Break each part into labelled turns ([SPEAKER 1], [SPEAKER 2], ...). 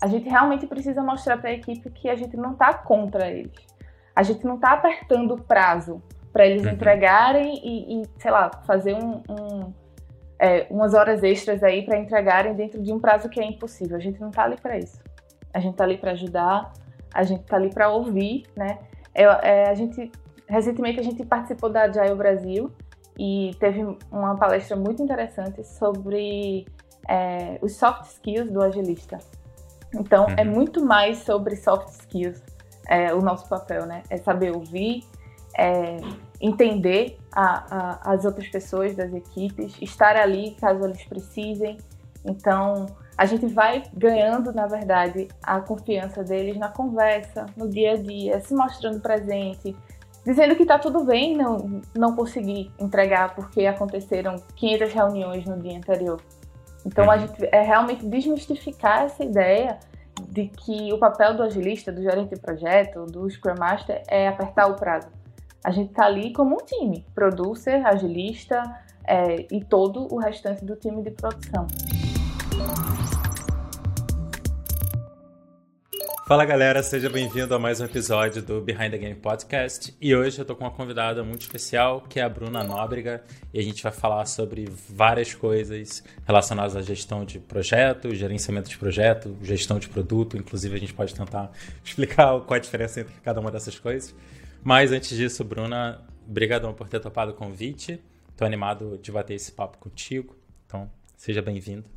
[SPEAKER 1] a gente realmente precisa mostrar para a equipe que a gente não está contra eles. A gente não está apertando o prazo para eles uhum. entregarem e, e, sei lá, fazer um, um é, umas horas extras aí para entregarem dentro de um prazo que é impossível. A gente não está ali para isso. A gente está ali para ajudar, a gente está ali para ouvir, né? É, é, a gente recentemente a gente participou da Agile Brasil e teve uma palestra muito interessante sobre é, os soft skills do agilista. Então, é uhum. é muito mais sobre soft skills é, o nosso papel, né? É saber ouvir, é, entender a, a, as outras pessoas das equipes, estar ali caso eles precisem. Então, a gente vai ganhando, na verdade, a confiança deles na conversa, no dia a dia, se mostrando presente, dizendo que está tudo bem não, não conseguir entregar porque aconteceram 500 reuniões no dia anterior. Então, a uhum. gente é realmente desmistificar essa ideia de que o papel do agilista, do gerente de projeto, do Scrum Master é apertar o prazo. A gente está ali como um time, producer, agilista é, e todo o restante do time de produção.
[SPEAKER 2] Fala galera, seja bem-vindo a mais um episódio do Behind the Game Podcast. E hoje eu tô com uma convidada muito especial, que é a Bruna Nóbrega, e a gente vai falar sobre várias coisas relacionadas à gestão de projeto, gerenciamento de projeto, gestão de produto, inclusive a gente pode tentar explicar qual a diferença entre cada uma dessas coisas. Mas antes disso, Bruna, obrigadão por ter topado o convite. Tô animado de bater esse papo contigo. Então, seja bem-vindo.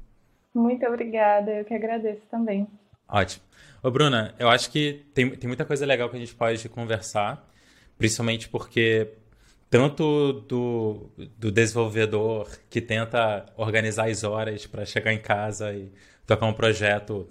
[SPEAKER 1] Muito obrigada, eu que agradeço também.
[SPEAKER 2] Ótimo. Ô, Bruna, eu acho que tem, tem muita coisa legal que a gente pode conversar, principalmente porque tanto do, do desenvolvedor que tenta organizar as horas para chegar em casa e tocar um projeto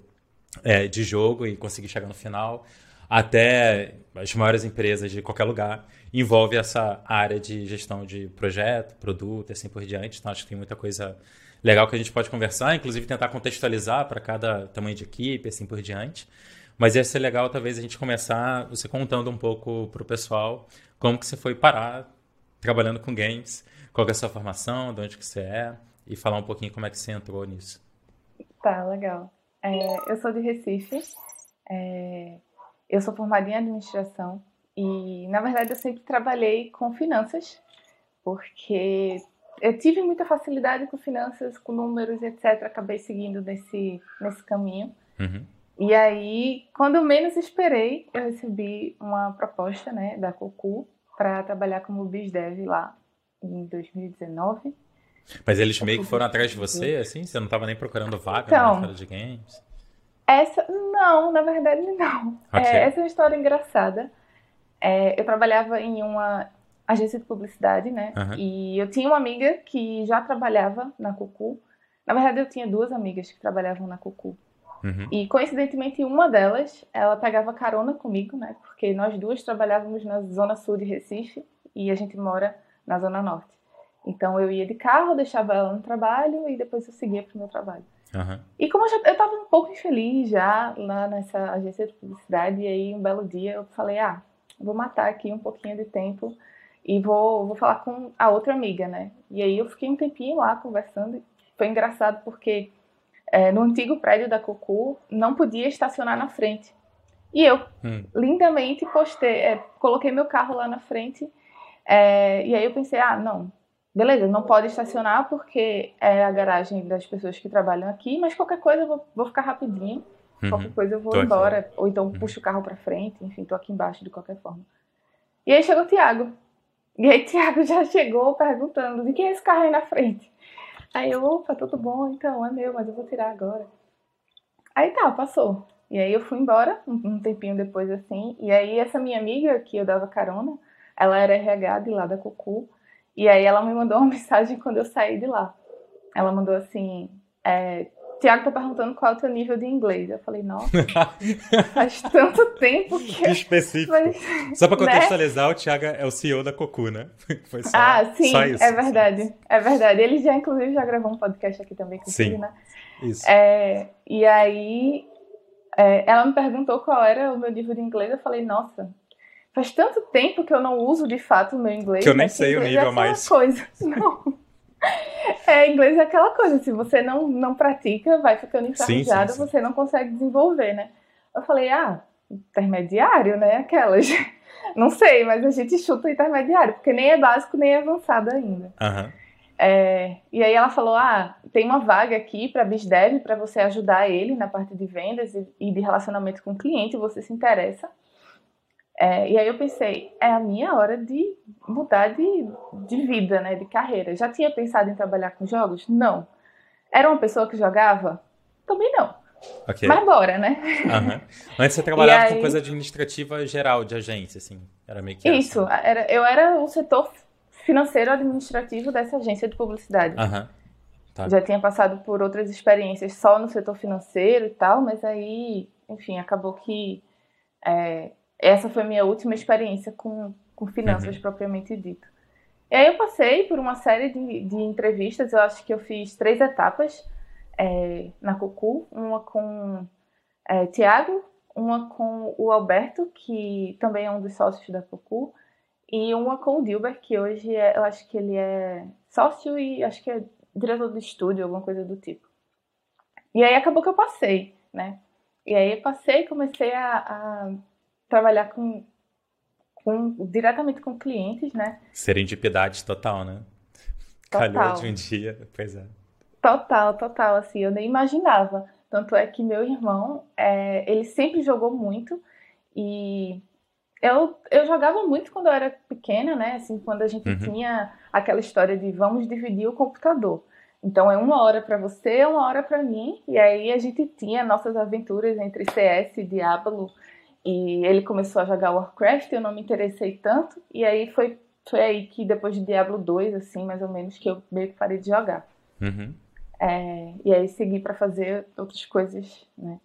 [SPEAKER 2] é, de jogo e conseguir chegar no final, até as maiores empresas de qualquer lugar, envolve essa área de gestão de projeto, produto e assim por diante. Então, acho que tem muita coisa legal que a gente pode conversar, inclusive tentar contextualizar para cada tamanho de equipe, assim por diante. Mas ia ser legal talvez a gente começar você contando um pouco para o pessoal como que você foi parar trabalhando com games, qual é a sua formação, de onde que você é e falar um pouquinho como é que você entrou nisso.
[SPEAKER 1] Tá, legal. É, eu sou de Recife, é, eu sou formada em administração e, na verdade, eu sempre trabalhei com finanças, porque eu tive muita facilidade com finanças, com números, etc. Acabei seguindo nesse, nesse caminho. Uhum. E aí, quando eu menos esperei, eu recebi uma proposta né, da Cocu para trabalhar como BizDev lá em 2019.
[SPEAKER 2] Mas eles meio que foram atrás de você, assim? Você não estava nem procurando vaga então, mercado de games?
[SPEAKER 1] Essa, não, na verdade não. Okay. É, essa é uma história engraçada. É, eu trabalhava em uma agência de publicidade, né? Uhum. E eu tinha uma amiga que já trabalhava na Cucu. Na verdade, eu tinha duas amigas que trabalhavam na Cucu. Uhum. E coincidentemente, uma delas, ela pegava carona comigo, né? Porque nós duas trabalhávamos na zona sul de Recife e a gente mora na zona norte. Então eu ia de carro, deixava ela no trabalho e depois eu seguia para o meu trabalho. Uhum. E como eu estava um pouco infeliz já lá nessa agência de publicidade, e aí um belo dia eu falei: ah, vou matar aqui um pouquinho de tempo e vou, vou falar com a outra amiga, né? E aí eu fiquei um tempinho lá conversando. Foi engraçado porque é, no antigo prédio da Cocu não podia estacionar na frente. E eu hum. lindamente postei, é, coloquei meu carro lá na frente. É, e aí eu pensei, ah, não, beleza, não pode estacionar porque é a garagem das pessoas que trabalham aqui, mas qualquer coisa eu vou, vou ficar rapidinho. Uhum. Qualquer coisa eu vou tô embora, aqui. ou então uhum. puxo o carro para frente, enfim, tô aqui embaixo de qualquer forma. E aí chegou o Thiago. E aí Thiago já chegou perguntando de quem é esse carro aí na frente. Aí eu, opa, tudo bom, então, é meu, mas eu vou tirar agora. Aí tá, passou. E aí eu fui embora, um tempinho depois assim, e aí essa minha amiga que eu dava carona, ela era RH de lá da Cucu, e aí ela me mandou uma mensagem quando eu saí de lá. Ela mandou assim, é, Tiago tá perguntando qual é o teu nível de inglês. Eu falei, nossa, faz tanto tempo que.
[SPEAKER 2] Específico. Mas, só pra né? contextualizar, né? o Tiago é o CEO da Cocu, né?
[SPEAKER 1] Foi só, ah, sim, só isso, é verdade. É verdade. Ele já, inclusive, já gravou um podcast aqui também com sim, né? Isso. É, e aí, é, ela me perguntou qual era o meu nível de inglês. Eu falei, nossa, faz tanto tempo que eu não uso de fato o meu inglês.
[SPEAKER 2] Que eu nem sei o nível mais.
[SPEAKER 1] Coisa. Não. É, inglês é aquela coisa, se você não, não pratica, vai ficando enferrujado, sim, sim, sim. você não consegue desenvolver, né? Eu falei, ah, intermediário, né? Aquelas. Não sei, mas a gente chuta intermediário, porque nem é básico nem é avançado ainda.
[SPEAKER 2] Uhum.
[SPEAKER 1] É, e aí ela falou: ah, tem uma vaga aqui para BizDev para você ajudar ele na parte de vendas e, e de relacionamento com o cliente, você se interessa. É, e aí eu pensei, é a minha hora de mudar de, de vida, né, de carreira. Já tinha pensado em trabalhar com jogos? Não. Era uma pessoa que jogava? Também não.
[SPEAKER 2] Okay.
[SPEAKER 1] Mas bora, né?
[SPEAKER 2] Uhum. Antes você trabalhava aí... com coisa administrativa geral de agência, assim. Era meio que
[SPEAKER 1] Isso. Era, eu era o setor financeiro administrativo dessa agência de publicidade.
[SPEAKER 2] Uhum. Tá.
[SPEAKER 1] Já tinha passado por outras experiências só no setor financeiro e tal, mas aí, enfim, acabou que é, essa foi a minha última experiência com, com finanças uhum. propriamente dito. E aí eu passei por uma série de, de entrevistas, eu acho que eu fiz três etapas é, na Cucu, uma com é, Tiago, uma com o Alberto, que também é um dos sócios da Cucu, e uma com o Dilber, que hoje é, eu acho que ele é sócio e acho que é diretor do estúdio, alguma coisa do tipo. E aí acabou que eu passei, né? E aí eu passei comecei a, a trabalhar com, com, diretamente com clientes, né?
[SPEAKER 2] Serendipidade total, né? Total. Calhou de um dia, pois é.
[SPEAKER 1] Total, total, assim, eu nem imaginava. Tanto é que meu irmão, é, ele sempre jogou muito e eu, eu jogava muito quando eu era pequena, né? Assim, quando a gente uhum. tinha aquela história de vamos dividir o computador. Então é uma hora para você, uma hora para mim, e aí a gente tinha nossas aventuras entre CS e Diablo, e ele começou a jogar Warcraft, eu não me interessei tanto, e aí foi, foi aí que depois de Diablo 2, assim, mais ou menos, que eu meio que parei de jogar.
[SPEAKER 2] Uhum.
[SPEAKER 1] É, e aí segui para fazer outras coisas, né?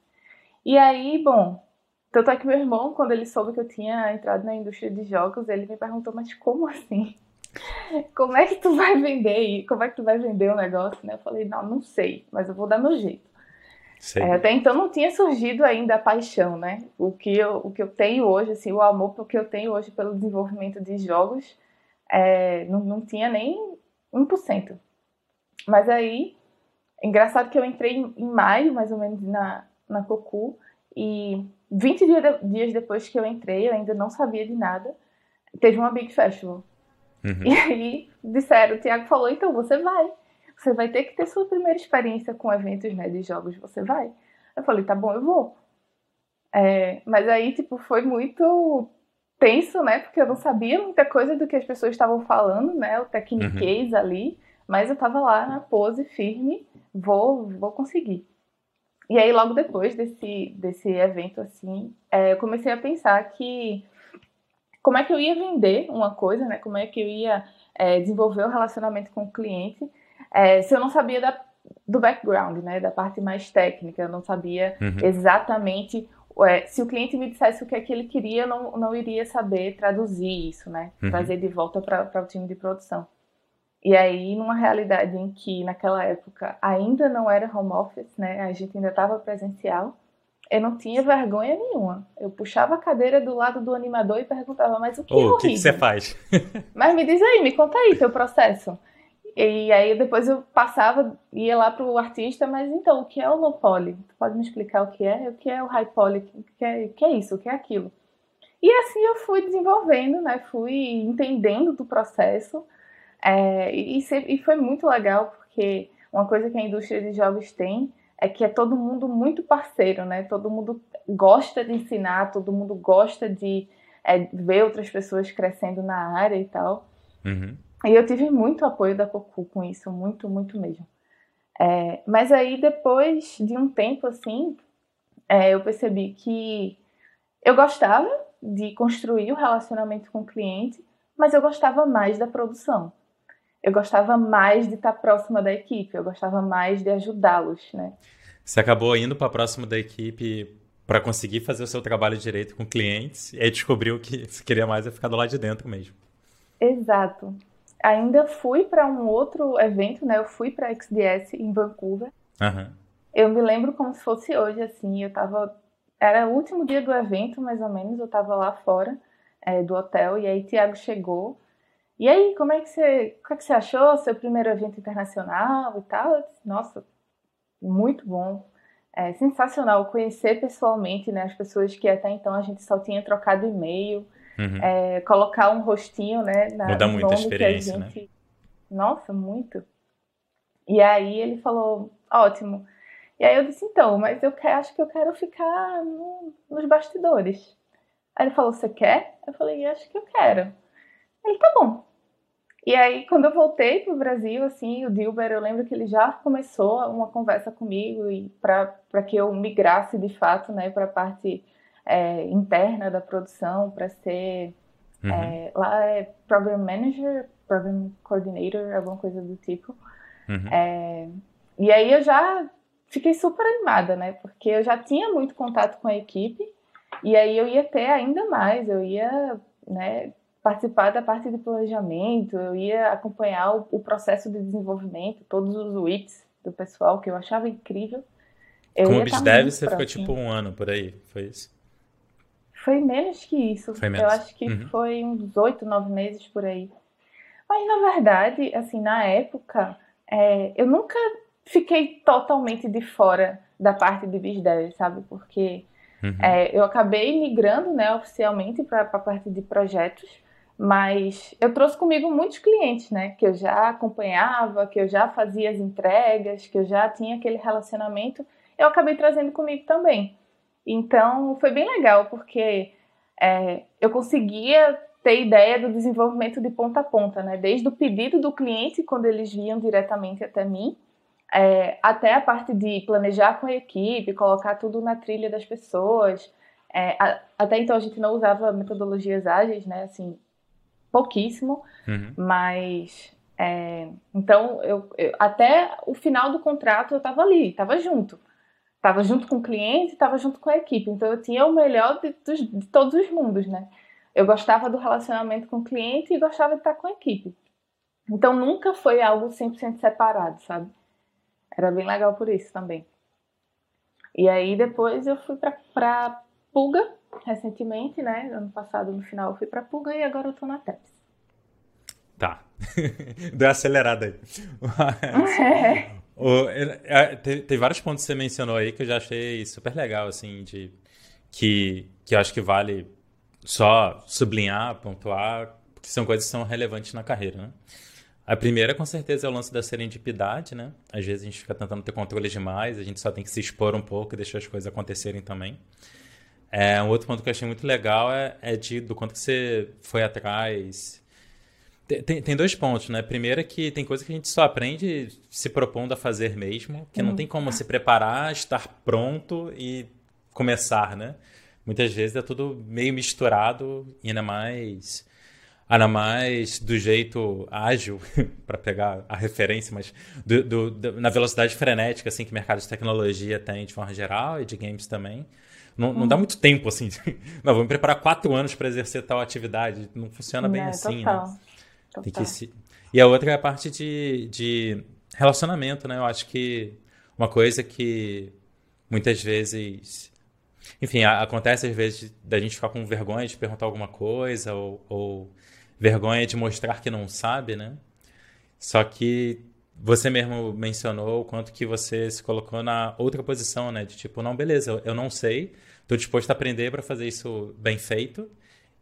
[SPEAKER 1] E aí, bom, tanto é que meu irmão, quando ele soube que eu tinha entrado na indústria de jogos, ele me perguntou, mas como assim? Como é que tu vai vender? Como é que tu vai vender o negócio? Né? Eu falei, não, não sei, mas eu vou dar meu jeito. É, até então não tinha surgido ainda a paixão, né? O que eu, o que eu tenho hoje, assim, o amor que eu tenho hoje pelo desenvolvimento de jogos, é, não, não tinha nem 1%. Mas aí Engraçado que eu entrei em maio, mais ou menos, na, na Cocu, e 20 dias depois que eu entrei, eu ainda não sabia de nada, teve uma Big Festival.
[SPEAKER 2] Uhum.
[SPEAKER 1] E aí disseram, o Thiago falou, então você vai. Você vai ter que ter sua primeira experiência com eventos né, de jogos, você vai. Eu falei, tá bom, eu vou. É, mas aí, tipo, foi muito tenso, né? Porque eu não sabia muita coisa do que as pessoas estavam falando, né? O techniquez uhum. ali. Mas eu tava lá na pose firme, vou, vou conseguir. E aí, logo depois desse, desse evento, assim, é, eu comecei a pensar que como é que eu ia vender uma coisa, né? Como é que eu ia é, desenvolver o um relacionamento com o cliente é, se eu não sabia da, do background, né? Da parte mais técnica, eu não sabia uhum. exatamente é, se o cliente me dissesse o que é que ele queria, eu não, não iria saber traduzir isso, né? Uhum. Trazer de volta para o time de produção. E aí, numa realidade em que naquela época ainda não era home office, né? A gente ainda estava presencial. Eu não tinha vergonha nenhuma. Eu puxava a cadeira do lado do animador e perguntava, mas o que oh, é? O
[SPEAKER 2] que, que você faz?
[SPEAKER 1] mas me diz aí, me conta aí teu processo. E aí depois eu passava, ia lá pro artista, mas então, o que é o low poly? Tu pode me explicar o que é? O que é o high poly? O que é, o que é isso? O que é aquilo? E assim eu fui desenvolvendo, né? Fui entendendo do processo é, e, e foi muito legal porque uma coisa que a indústria de jogos tem é que é todo mundo muito parceiro, né? Todo mundo gosta de ensinar, todo mundo gosta de é, ver outras pessoas crescendo na área e tal.
[SPEAKER 2] Uhum.
[SPEAKER 1] E eu tive muito apoio da Cocu com isso, muito, muito mesmo. É, mas aí depois de um tempo assim, é, eu percebi que eu gostava de construir o relacionamento com o cliente, mas eu gostava mais da produção eu gostava mais de estar próxima da equipe, eu gostava mais de ajudá-los, né?
[SPEAKER 2] Você acabou indo para próximo da equipe para conseguir fazer o seu trabalho direito com clientes e aí descobriu que você queria mais é ficar do lado de dentro mesmo.
[SPEAKER 1] Exato. Ainda fui para um outro evento, né? Eu fui para a XDS em Vancouver.
[SPEAKER 2] Uhum.
[SPEAKER 1] Eu me lembro como se fosse hoje, assim. Eu tava. Era o último dia do evento, mais ou menos. Eu tava lá fora é, do hotel e aí Tiago chegou e aí, como é que você, o que, é que você achou? Seu primeiro evento internacional e tal? Eu disse, Nossa, muito bom. É sensacional conhecer pessoalmente né, as pessoas que até então a gente só tinha trocado e-mail, uhum. é, colocar um rostinho né,
[SPEAKER 2] na Muda muito a experiência, a gente... né?
[SPEAKER 1] Nossa, muito. E aí ele falou, ótimo. E aí eu disse, então, mas eu quero, acho que eu quero ficar no, nos bastidores. Aí ele falou, você quer? Eu falei, acho que eu quero. Ele, tá bom. E aí, quando eu voltei para o Brasil, assim, o Dilber, eu lembro que ele já começou uma conversa comigo e para que eu migrasse de fato, né, para a parte é, interna da produção, para ser uhum. é, lá é Program Manager, Program Coordinator, alguma coisa do tipo. Uhum. É, e aí eu já fiquei super animada, né, porque eu já tinha muito contato com a equipe e aí eu ia ter ainda mais, eu ia, né, participar da parte de planejamento, eu ia acompanhar o, o processo de desenvolvimento, todos os WIPs do pessoal, que eu achava incrível.
[SPEAKER 2] Eu Como BizDev, você ficou tipo um ano por aí, foi isso?
[SPEAKER 1] Foi menos que isso. Menos. Eu acho que uhum. foi uns oito, nove meses por aí. Mas, na verdade, assim, na época, é, eu nunca fiquei totalmente de fora da parte de BizDev, sabe? Porque uhum. é, eu acabei migrando, né, oficialmente para a parte de projetos, mas eu trouxe comigo muitos clientes, né? Que eu já acompanhava, que eu já fazia as entregas, que eu já tinha aquele relacionamento. Eu acabei trazendo comigo também. Então foi bem legal, porque é, eu conseguia ter ideia do desenvolvimento de ponta a ponta, né? Desde o pedido do cliente, quando eles vinham diretamente até mim, é, até a parte de planejar com a equipe, colocar tudo na trilha das pessoas. É, a, até então a gente não usava metodologias ágeis, né? Assim, pouquíssimo, uhum. mas é, então eu, eu, até o final do contrato eu estava ali, estava junto, estava junto com o cliente, estava junto com a equipe, então eu tinha o melhor de, de, todos os mundos, né? Eu gostava do relacionamento com o cliente e gostava de estar com a equipe. Então nunca foi algo 100% separado, sabe? Era bem legal por isso também. E aí depois eu fui para Pulga, recentemente, né? Ano passado, no final, eu fui pra Pulga e agora eu tô na TEPS.
[SPEAKER 2] Tá. Deu acelerada aí. É. O, é, tem, tem, vários pontos que você mencionou aí que eu já achei super legal, assim, de que, que eu acho que vale só sublinhar, pontuar, porque são coisas que são relevantes na carreira, né? A primeira, com certeza, é o lance da serendipidade, né? Às vezes a gente fica tentando ter controle demais, a gente só tem que se expor um pouco e deixar as coisas acontecerem também. É, um outro ponto que eu achei muito legal é, é de, do quanto que você foi atrás. Tem, tem dois pontos, né? Primeiro é que tem coisa que a gente só aprende se propondo a fazer mesmo, que não tem como se preparar, estar pronto e começar, né? Muitas vezes é tudo meio misturado e ainda mais ainda mais do jeito ágil, para pegar a referência, mas do, do, do, na velocidade frenética assim que o mercado de tecnologia tem de forma geral e de games também. Não, não dá muito tempo, assim. não, vou me preparar quatro anos para exercer tal atividade. Não funciona bem é, assim, total. né? Tem que se... E a outra é a parte de, de relacionamento, né? Eu acho que uma coisa que muitas vezes. Enfim, acontece às vezes da gente ficar com vergonha de perguntar alguma coisa ou, ou vergonha de mostrar que não sabe, né? Só que você mesmo mencionou o quanto que você se colocou na outra posição, né? De tipo, não, beleza, eu não sei, estou disposto a aprender para fazer isso bem feito.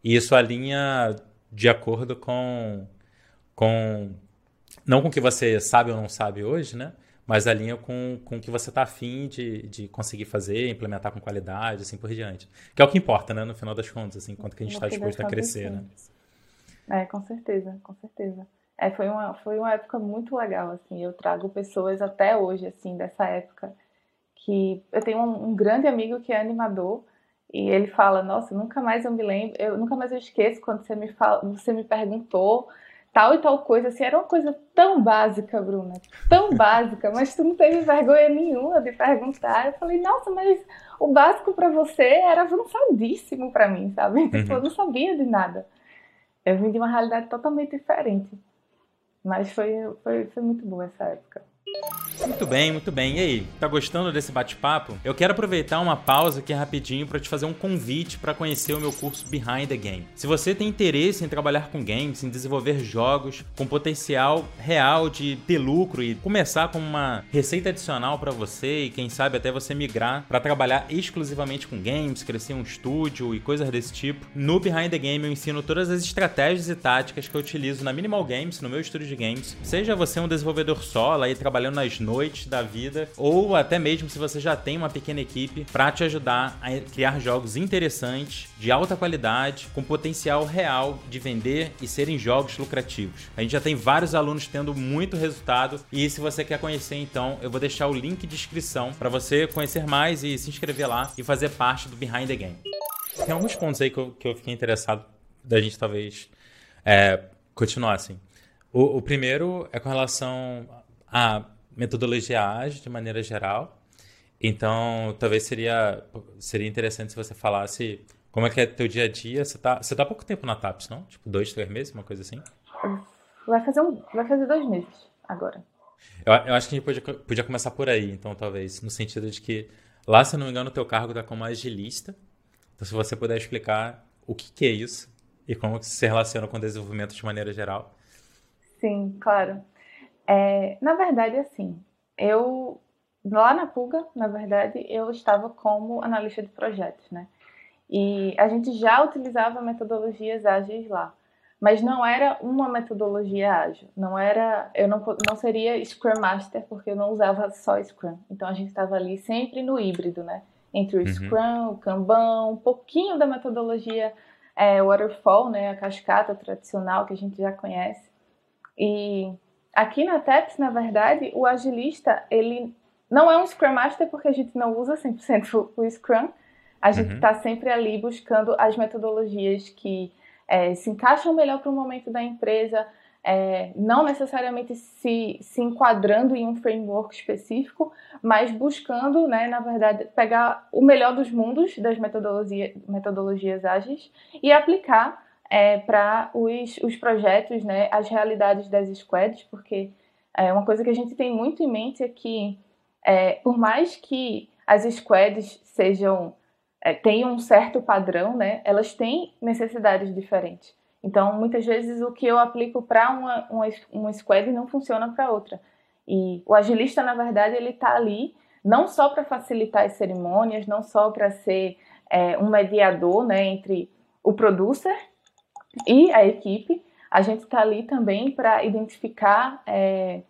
[SPEAKER 2] E isso alinha de acordo com, com não com o que você sabe ou não sabe hoje, né? Mas alinha com, com o que você está afim de, de conseguir fazer, implementar com qualidade, assim por diante. Que é o que importa, né? No final das contas, assim, quanto que a gente está disposto a crescer, né?
[SPEAKER 1] É, com certeza, com certeza. É, foi uma, foi uma época muito legal, assim. Eu trago pessoas até hoje, assim, dessa época. Que eu tenho um, um grande amigo que é animador e ele fala: Nossa, nunca mais eu me lembro, eu nunca mais eu esqueço quando você me fala, você me perguntou tal e tal coisa. Assim, era uma coisa tão básica, Bruna, tão básica, mas tu não teve vergonha nenhuma de perguntar. Eu falei: Nossa, mas o básico para você era avançadíssimo para mim, sabe? Tipo, eu não sabia de nada. Eu vim de uma realidade totalmente diferente. Mas foi, foi, foi muito boa essa época.
[SPEAKER 2] Muito bem, muito bem. E aí, tá gostando desse bate-papo? Eu quero aproveitar uma pausa aqui rapidinho para te fazer um convite para conhecer o meu curso Behind the Game. Se você tem interesse em trabalhar com games, em desenvolver jogos com potencial real de ter lucro e começar com uma receita adicional para você e quem sabe até você migrar para trabalhar exclusivamente com games, crescer um estúdio e coisas desse tipo, no Behind the Game eu ensino todas as estratégias e táticas que eu utilizo na Minimal Games, no meu estúdio de games. Seja você um desenvolvedor solo aí trabalhando nas noites noite da vida, ou até mesmo se você já tem uma pequena equipe para te ajudar a criar jogos interessantes, de alta qualidade, com potencial real de vender e serem jogos lucrativos. A gente já tem vários alunos tendo muito resultado e se você quer conhecer então, eu vou deixar o link de inscrição para você conhecer mais e se inscrever lá e fazer parte do Behind the Game. Tem alguns pontos aí que eu, que eu fiquei interessado da gente talvez é, continuar assim. O, o, primeiro é com relação a metodologia ágil de maneira geral. Então, talvez seria, seria interessante se você falasse como é que é teu dia a dia. Você tá, você tá há pouco tempo na TAPS, não? Tipo, dois, três meses, uma coisa assim?
[SPEAKER 1] Vai fazer, um, vai fazer dois meses agora.
[SPEAKER 2] Eu, eu acho que a gente podia, podia começar por aí, então, talvez. No sentido de que lá, se eu não me engano, o teu cargo está como agilista. Então, se você puder explicar o que, que é isso e como se relaciona com o desenvolvimento de maneira geral.
[SPEAKER 1] Sim, claro. É, na verdade, assim, eu lá na Puga, na verdade, eu estava como analista de projetos, né? E a gente já utilizava metodologias ágeis lá, mas não era uma metodologia ágil. Não era, eu não, não seria Scrum Master porque eu não usava só Scrum. Então a gente estava ali sempre no híbrido, né? Entre o uhum. Scrum, o Kanban, um pouquinho da metodologia é, Waterfall, né? A cascata tradicional que a gente já conhece. E Aqui na TEPS, na verdade, o agilista, ele não é um Scrum Master porque a gente não usa 100% o Scrum. A gente está uhum. sempre ali buscando as metodologias que é, se encaixam melhor para o momento da empresa, é, não necessariamente se, se enquadrando em um framework específico, mas buscando, né, na verdade, pegar o melhor dos mundos das metodologia, metodologias ágeis e aplicar é, para os, os projetos, né, as realidades das squads, porque é, uma coisa que a gente tem muito em mente é que, é, por mais que as squads sejam é, tenham um certo padrão, né, elas têm necessidades diferentes. Então, muitas vezes o que eu aplico para uma, uma, uma squad não funciona para outra. E o agilista, na verdade, ele está ali não só para facilitar as cerimônias, não só para ser é, um mediador né, entre o producer e a equipe, a gente está ali também para identificar é,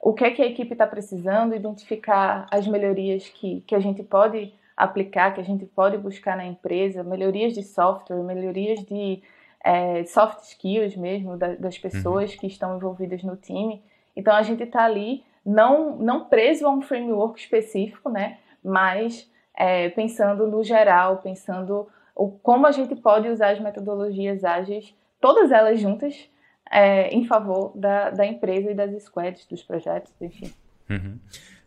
[SPEAKER 1] o que é que a equipe está precisando, identificar as melhorias que, que a gente pode aplicar, que a gente pode buscar na empresa, melhorias de software, melhorias de é, soft skills mesmo da, das pessoas uhum. que estão envolvidas no time. Então a gente está ali não, não preso a um framework específico, né? Mas é, pensando no geral, pensando o, como a gente pode usar as metodologias ágeis, todas elas juntas, é, em favor da, da empresa e das squads, dos projetos, enfim.
[SPEAKER 2] Uhum.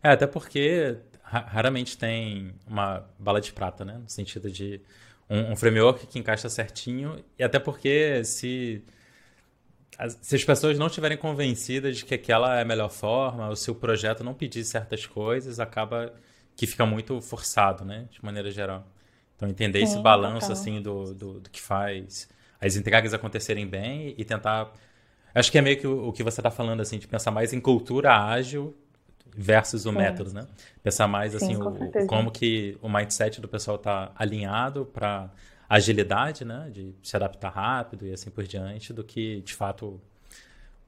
[SPEAKER 2] É, até porque raramente tem uma bala de prata, né? No sentido de um, um, framework que encaixa certinho, e até porque se, as, se as pessoas não estiverem convencidas de que aquela é a melhor forma, ou se o projeto não pedir certas coisas, acaba que fica muito forçado, né? De maneira geral. Então, entender Sim, esse balanço, total. assim, do, do, do, que faz as entregas acontecerem bem e tentar... Acho que é meio que o, o que você está falando, assim, de pensar mais em cultura ágil versus o Sim. método, né? Pensar mais, assim, Sim, o, como que o mindset do pessoal está alinhado para agilidade, né? De se adaptar rápido e assim por diante, do que, de fato,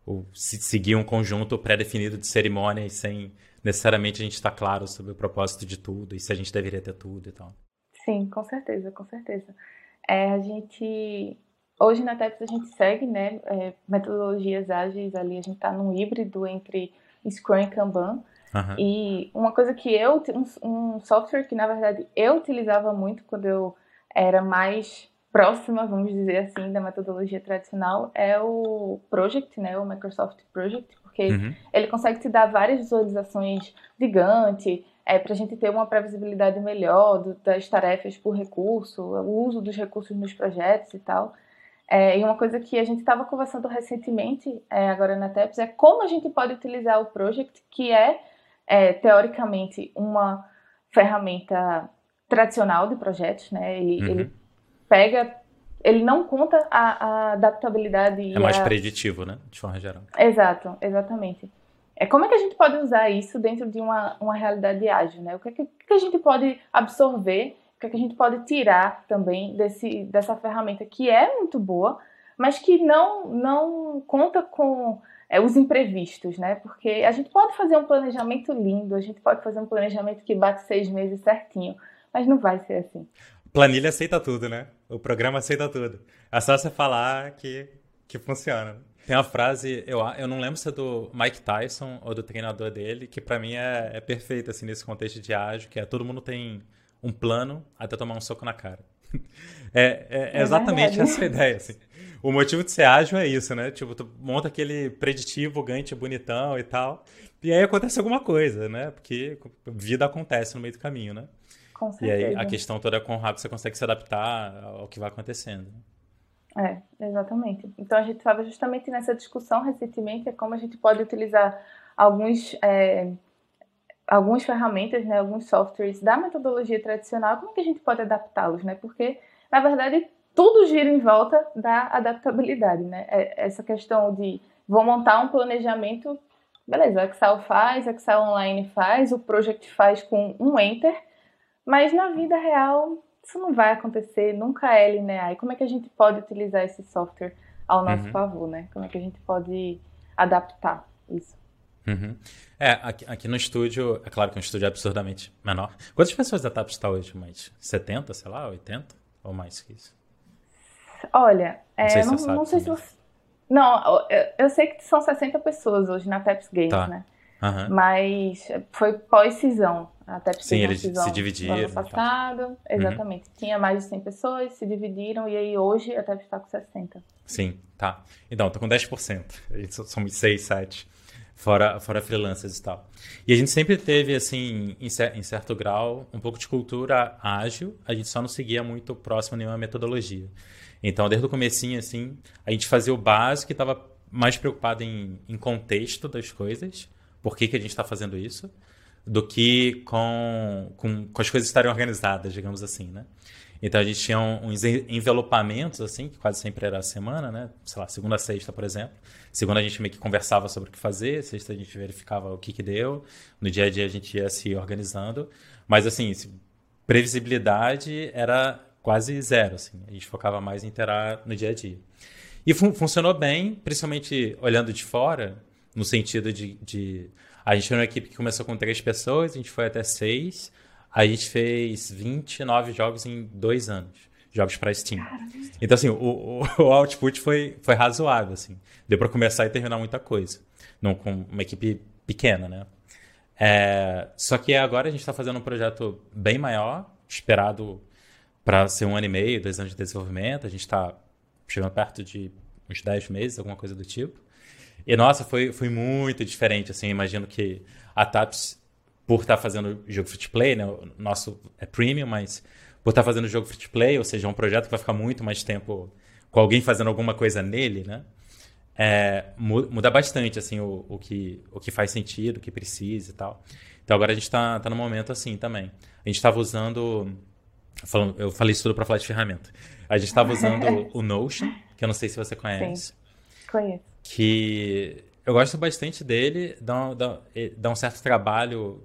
[SPEAKER 2] o, se seguir um conjunto pré-definido de cerimônias sem necessariamente a gente estar tá claro sobre o propósito de tudo e se a gente deveria ter tudo e tal.
[SPEAKER 1] Sim, com certeza, com certeza. É, a gente hoje na TEPS a gente segue, né, é, metodologias ágeis ali, a gente está num híbrido entre Scrum e Kanban. Uhum. E uma coisa que eu, um, um, software que na verdade eu utilizava muito quando eu era mais próxima, vamos dizer assim, da metodologia tradicional é o Project, né, o Microsoft Project, porque uhum. ele consegue te dar várias visualizações de Gantt, é, para a gente ter uma previsibilidade melhor do, das tarefas por recurso, o uso dos recursos nos projetos e tal. É, e uma coisa que a gente estava conversando recentemente, é, agora na TEPS, é como a gente pode utilizar o Project, que é, é, teoricamente, uma ferramenta tradicional de projetos, né? Ele, uhum. ele pega, ele não conta a, a adaptabilidade.
[SPEAKER 2] É mais
[SPEAKER 1] a...
[SPEAKER 2] preditivo, né? De forma geral.
[SPEAKER 1] Exato, exatamente. É como é que a gente pode usar isso dentro de uma, uma realidade ágil, né? O que, é que, que a gente pode absorver, o que, é que a gente pode tirar também desse, dessa ferramenta que é muito boa, mas que não, não conta com é, os imprevistos, né? Porque a gente pode fazer um planejamento lindo, a gente pode fazer um planejamento que bate seis meses certinho, mas não vai ser assim.
[SPEAKER 2] Planilha aceita tudo, né? O programa aceita tudo. É só você falar que, que funciona. Tem uma frase, eu, eu não lembro se é do Mike Tyson ou do treinador dele, que para mim é, é perfeita assim, nesse contexto de ágil, que é todo mundo tem um plano até tomar um soco na cara. É, é, é exatamente essa ideia, assim. O motivo de ser ágil é isso, né? Tipo, tu monta aquele preditivo, Gantt bonitão e tal, e aí acontece alguma coisa, né? Porque vida acontece no meio do caminho, né?
[SPEAKER 1] Com certeza.
[SPEAKER 2] E aí a questão toda é com rápido você consegue se adaptar ao que vai acontecendo.
[SPEAKER 1] É, exatamente. Então a gente estava justamente nessa discussão recentemente, é como a gente pode utilizar alguns, é, algumas ferramentas, né, alguns softwares da metodologia tradicional, como é que a gente pode adaptá-los, né? Porque, na verdade, tudo gira em volta da adaptabilidade, né? É, essa questão de vou montar um planejamento, beleza, o Excel faz, Excel Online faz, o Project faz com um Enter, mas na vida real isso não vai acontecer, nunca é linear. E como é que a gente pode utilizar esse software ao nosso uhum. favor, né? Como é que a gente pode adaptar isso?
[SPEAKER 2] Uhum. É, aqui, aqui, no estúdio, é claro que é um estúdio absurdamente menor. Quantas pessoas da TAP está hoje? Mais 70, sei lá, 80? Ou mais que isso?
[SPEAKER 1] Olha, não sei, é, não, não sei se você... Não, eu, eu, sei que são 60 pessoas hoje na TAPS Games, tá. né? Uhum. Mas foi pós-cisão. Até
[SPEAKER 2] Sim, eles se dividiram. Ano
[SPEAKER 1] passado, uhum. exatamente. Uhum. Tinha mais de 100 pessoas, se dividiram, e aí hoje a TEP está com 60.
[SPEAKER 2] Sim, tá. Então, tô com 10%. Somos 6, 7. Fora, fora freelancers e tal. E a gente sempre teve, assim, em, em certo grau, um pouco de cultura ágil. A gente só não seguia muito próximo a nenhuma metodologia. Então, desde o comecinho, assim, a gente fazia o básico e estava mais preocupado em, em contexto das coisas. Por que, que a gente está fazendo isso? Do que com, com, com as coisas estarem organizadas, digamos assim, né? Então a gente tinha uns envelopamentos, assim, que quase sempre era a semana, né? Sei lá, segunda a sexta, por exemplo. Segunda a gente meio que conversava sobre o que fazer, sexta a gente verificava o que, que deu, no dia a dia a gente ia se organizando. Mas, assim, previsibilidade era quase zero, assim. A gente focava mais em interar no dia a dia. E fun funcionou bem, principalmente olhando de fora, no sentido de, de a gente era uma equipe que começou com três pessoas, a gente foi até seis. A gente fez 29 jogos em dois anos. Jogos para Steam. Então, assim, o, o, output foi, foi razoável, assim. Deu para começar e terminar muita coisa. Não com uma equipe pequena, né? É, só que agora a gente está fazendo um projeto bem maior, esperado para ser um ano e meio, dois anos de desenvolvimento. A gente está chegando perto de uns 10 meses, alguma coisa do tipo. E nossa, foi, foi muito diferente, assim, imagino que a TAPS, por estar tá fazendo jogo free to play, né, o nosso é premium, mas por estar tá fazendo jogo free to play, ou seja, um projeto que vai ficar muito mais tempo com alguém fazendo alguma coisa nele, né? É, muda bastante, assim, o, o, que, o que faz sentido, o que precisa e tal. Então agora a gente está tá no momento assim também. A gente estava usando. Falando, eu falei isso tudo para falar de ferramenta. A gente estava usando o Notion, que eu não sei se você conhece. Sim,
[SPEAKER 1] conheço
[SPEAKER 2] que eu gosto bastante dele, dá, dá, dá um certo trabalho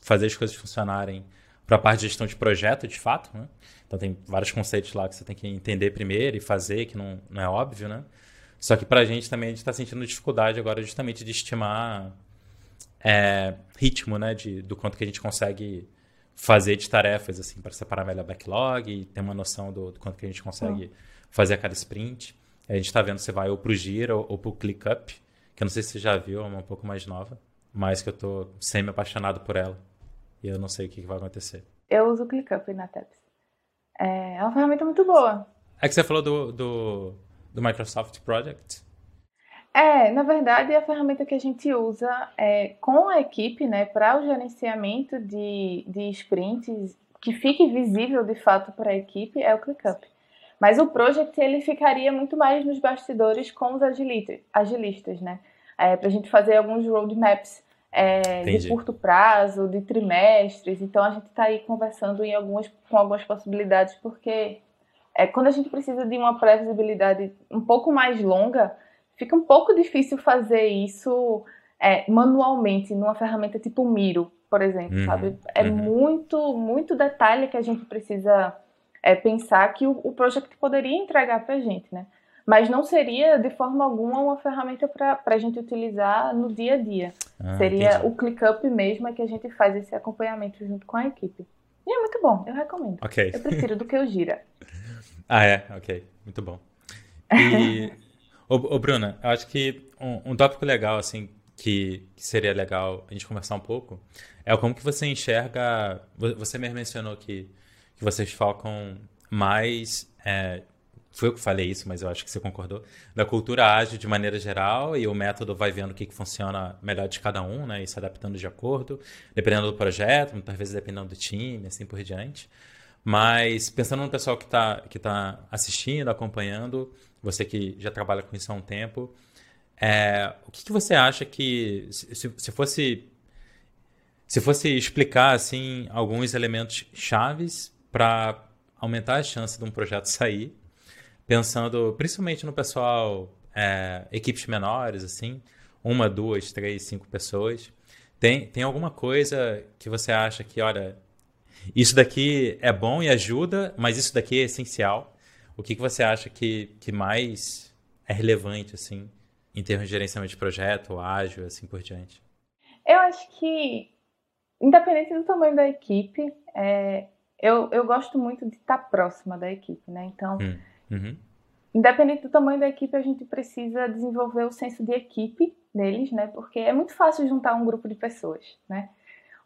[SPEAKER 2] fazer as coisas funcionarem para a parte de gestão de projeto, de fato, né? Então tem vários conceitos lá que você tem que entender primeiro e fazer, que não, não é óbvio, né? Só que para a gente também a gente está sentindo dificuldade agora justamente de estimar é, ritmo, né? De, do quanto que a gente consegue fazer de tarefas, assim, para separar melhor backlog e ter uma noção do, do quanto que a gente consegue uhum. fazer a cada sprint. A gente está vendo se vai ou pro Gira ou, ou pro ClickUp, que eu não sei se você já viu, é uma um pouco mais nova, mas que eu tô semi-apaixonado por ela. E eu não sei o que, que vai acontecer.
[SPEAKER 1] Eu uso o ClickUp na TEPS. É, é uma ferramenta muito boa.
[SPEAKER 2] É que você falou do, do, do Microsoft Project?
[SPEAKER 1] É, na verdade, a ferramenta que a gente usa é, com a equipe, né, para o gerenciamento de, de sprints, que fique visível de fato para a equipe, é o ClickUp. Mas o project ele ficaria muito mais nos bastidores com os agilistas, agilistas né? É, para a gente fazer alguns roadmaps é, de curto prazo, de trimestres. Então a gente está aí conversando em algumas, com algumas possibilidades, porque é, quando a gente precisa de uma previsibilidade um pouco mais longa, fica um pouco difícil fazer isso é, manualmente numa ferramenta tipo Miro, por exemplo, uhum, sabe? É uhum. muito, muito detalhe que a gente precisa é, pensar que o, o project poderia entregar para a gente, né? Mas não seria de forma alguma uma ferramenta para a gente utilizar no dia a dia. Ah, seria entendi. o ClickUp mesmo é que a gente faz esse acompanhamento junto com a equipe. E é muito bom, eu recomendo.
[SPEAKER 2] Okay.
[SPEAKER 1] Eu prefiro do que o Gira.
[SPEAKER 2] ah, é? Ok, muito bom. E, ô, ô, Bruna, eu acho que um, um tópico legal, assim, que, que, seria legal a gente conversar um pouco, é como que você enxerga... Você mesmo mencionou que, que vocês focam mais é, foi eu que falei isso, mas eu acho que você concordou, da cultura ágil de maneira geral e o método vai vendo o que, que funciona melhor de cada um, né, e se adaptando de acordo, dependendo do projeto, muitas vezes dependendo do time, assim por diante. Mas pensando no pessoal que está que tá assistindo, acompanhando, você que já trabalha com isso há um tempo, é, o que, que você acha que, se, se fosse se fosse explicar assim alguns elementos chaves para aumentar a chance de um projeto sair, pensando principalmente no pessoal, é, equipes menores, assim, uma, duas, três, cinco pessoas. Tem, tem alguma coisa que você acha que, olha, isso daqui é bom e ajuda, mas isso daqui é essencial? O que, que você acha que, que mais é relevante, assim, em termos de gerenciamento de projeto, ágil, assim por diante?
[SPEAKER 1] Eu acho que, independente do tamanho da equipe, é, eu, eu gosto muito de estar próxima da equipe, né? Então, hum. Uhum. Independente do tamanho da equipe, a gente precisa desenvolver o senso de equipe deles, né? Porque é muito fácil juntar um grupo de pessoas, né?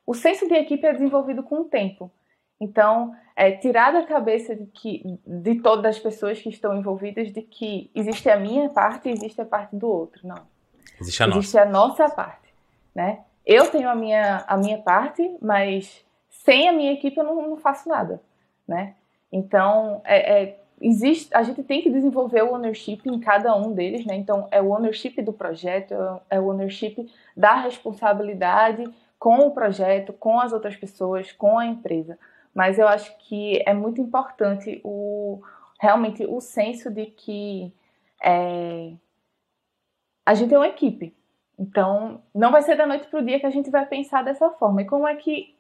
[SPEAKER 1] O senso de equipe é desenvolvido com o tempo. Então, é tirar da cabeça de que de todas as pessoas que estão envolvidas de que existe a minha parte e existe a parte do outro, não.
[SPEAKER 2] Existe a
[SPEAKER 1] existe
[SPEAKER 2] nossa.
[SPEAKER 1] a nossa parte, né? Eu tenho a minha a minha parte, mas sem a minha equipe eu não, não faço nada, né? Então, é, é existe, a gente tem que desenvolver o ownership em cada um deles, né? Então, é o ownership do projeto, é o ownership da responsabilidade com o projeto, com as outras pessoas, com a empresa. Mas eu acho que é muito importante o realmente o senso de que é, a gente é uma equipe. Então, não vai ser da noite para o dia que a gente vai pensar dessa forma. E como é que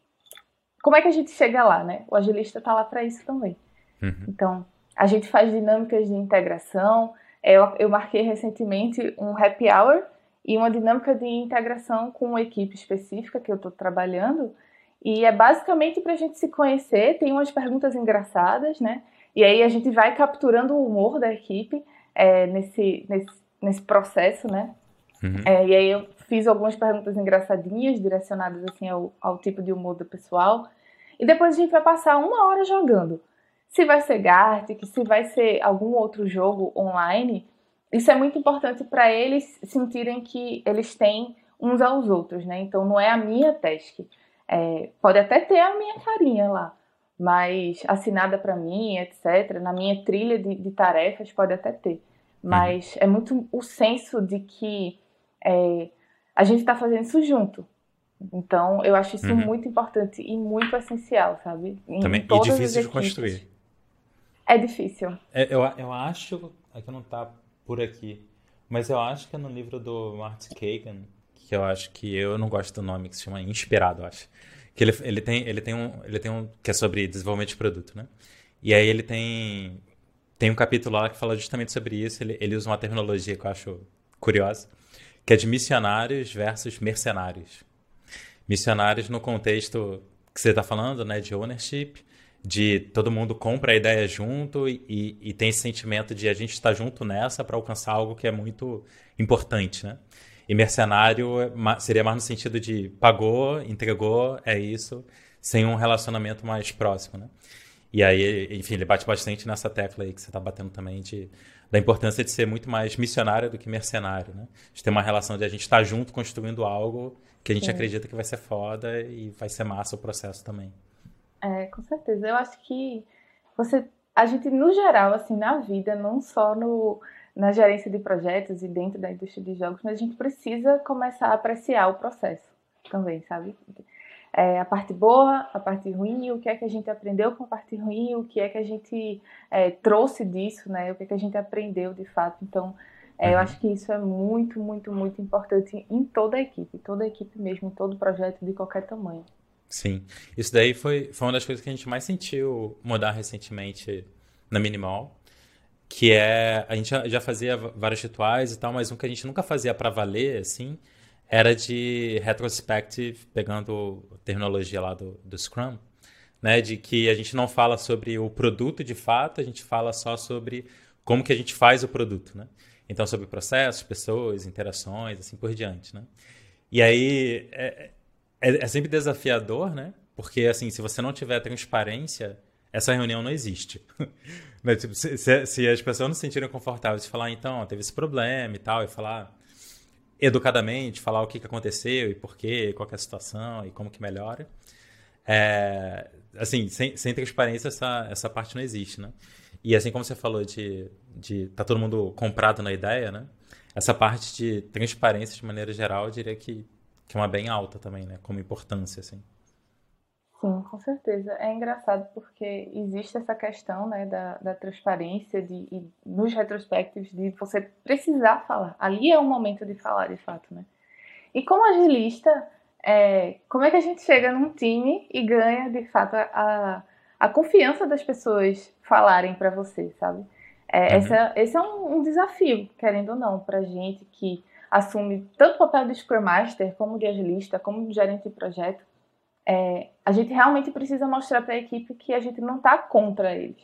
[SPEAKER 1] como é que a gente chega lá, né? O agilista está lá para isso também. Uhum. Então, a gente faz dinâmicas de integração. É, eu, eu marquei recentemente um happy hour e uma dinâmica de integração com uma equipe específica que eu estou trabalhando. E é basicamente para a gente se conhecer, tem umas perguntas engraçadas, né? E aí a gente vai capturando o humor da equipe é, nesse, nesse, nesse processo, né? Uhum. É, e aí eu fiz algumas perguntas engraçadinhas, direcionadas assim ao, ao tipo de humor do pessoal. E depois a gente vai passar uma hora jogando se vai ser Gartic, se vai ser algum outro jogo online, isso é muito importante para eles sentirem que eles têm uns aos outros, né? Então não é a minha task. É, pode até ter a minha carinha lá, mas assinada para mim, etc. Na minha trilha de, de, tarefas pode até ter. Mas uhum. é muito o senso de que é, a gente está fazendo isso junto. Então eu acho isso uhum. muito importante e muito essencial, sabe?
[SPEAKER 2] Em Também e difícil de construir.
[SPEAKER 1] É difícil.
[SPEAKER 2] É, eu, eu acho. Aqui não tá por aqui. Mas eu acho que é no livro do Martin Kagan, que eu acho que eu não gosto do nome, que se chama Inspirado, eu acho. Que ele, ele, tem, ele, tem um, ele tem um. que é sobre desenvolvimento de produto, né? E aí ele tem. Tem um capítulo lá que fala justamente sobre isso. Ele, ele usa uma terminologia que eu acho curiosa, que é de missionários versus mercenários. Missionários no contexto que você está falando, né, de ownership, de todo mundo compra a ideia junto e, e, tem esse sentimento de a gente estar junto nessa para alcançar algo que é muito importante, né? E mercenário é seria mais no sentido de pagou, entregou, é isso, sem um relacionamento mais próximo, né? E aí, enfim, ele bate bastante nessa tecla aí que você está batendo também de, da importância de ser muito mais missionário do que mercenário, né? De ter uma relação de a gente estar junto construindo algo que a gente Sim. acredita que vai ser foda e vai ser massa o processo também.
[SPEAKER 1] É, com certeza. Eu acho que você, a gente no geral, assim, na vida, não só no, na gerência de projetos e dentro da indústria de jogos, mas a gente precisa começar a apreciar o processo. também, sabe? É, a parte boa, a parte ruim, o que é que a gente aprendeu com a parte ruim, o que é que a gente é, trouxe disso, né? O que é que a gente aprendeu de fato. Então, é, uhum. eu acho que isso é muito, muito, muito importante em toda a equipe, toda a equipe mesmo, em todo projeto de qualquer tamanho.
[SPEAKER 2] Sim, isso daí foi, foi uma das coisas que a gente mais sentiu mudar recentemente na Minimal, que é a gente já fazia vários rituais e tal, mas um que a gente nunca fazia para valer, assim, era de retrospective, pegando a terminologia lá do, do Scrum, né, de que a gente não fala sobre o produto de fato, a gente fala só sobre como que a gente faz o produto, né? Então, sobre processos, pessoas, interações, assim por diante, né? E aí, é, é, é sempre desafiador, né? Porque, assim, se você não tiver transparência, essa reunião não existe. né? tipo, se, se, se, as pessoas não se sentirem confortáveis de falar, então, teve esse problema e tal, e falar educadamente, falar o que, que aconteceu e por quê, qual é a situação e como que melhora. É, assim, sem, sem transparência, essa, essa parte não existe, né? E assim como você falou de, de tá todo mundo comprado na ideia, né? Essa parte de transparência de maneira geral, eu diria que, que é uma bem alta também, né? Como importância, assim.
[SPEAKER 1] Sim, com certeza. É engraçado porque existe essa questão né, da, da transparência de, e nos retrospectivos de você precisar falar. Ali é o momento de falar, de fato, né? E como agilista, é, como é que a gente chega num time e ganha, de fato, a confiança das pessoas falarem para você, sabe? É, uhum. essa, esse é um, um, desafio, querendo ou não, para gente que assume tanto o papel de Scrum Master, como de agilista, como de gerente de projeto. É, a gente realmente precisa mostrar para a equipe que a gente não está contra eles.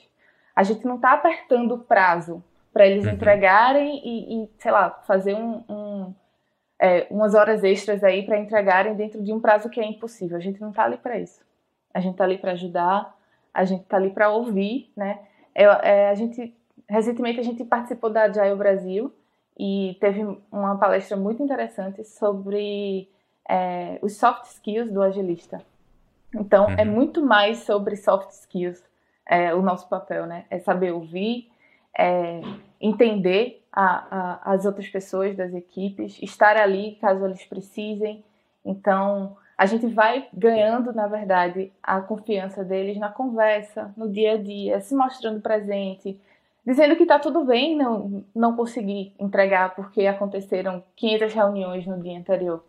[SPEAKER 1] A gente não está apertando o prazo para eles uhum. entregarem e, e, sei lá, fazer um, um, é, umas horas extras aí para entregarem dentro de um prazo que é impossível. A gente não está ali para isso. A gente está ali para ajudar, a gente está ali para ouvir, né? Eu, é, a gente recentemente a gente participou da Agile Brasil e teve uma palestra muito interessante sobre é, os soft skills do agilista. Então é uhum. é muito mais sobre soft skills é, o nosso papel, né? É saber ouvir, é, entender a, a, as outras pessoas das equipes, estar ali caso eles precisem. Então a gente vai ganhando, na verdade, a confiança deles na conversa, no dia a dia, se mostrando presente, dizendo que está tudo bem não, não conseguir entregar porque aconteceram 500 reuniões no dia anterior.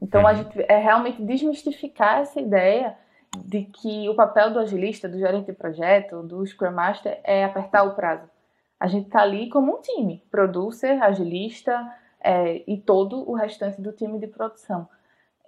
[SPEAKER 1] Então, a uhum. gente é realmente desmistificar essa ideia de que o papel do agilista, do gerente de projeto, do Scrum Master é apertar o prazo. A gente está ali como um time, producer, agilista é, e todo o restante do time de produção.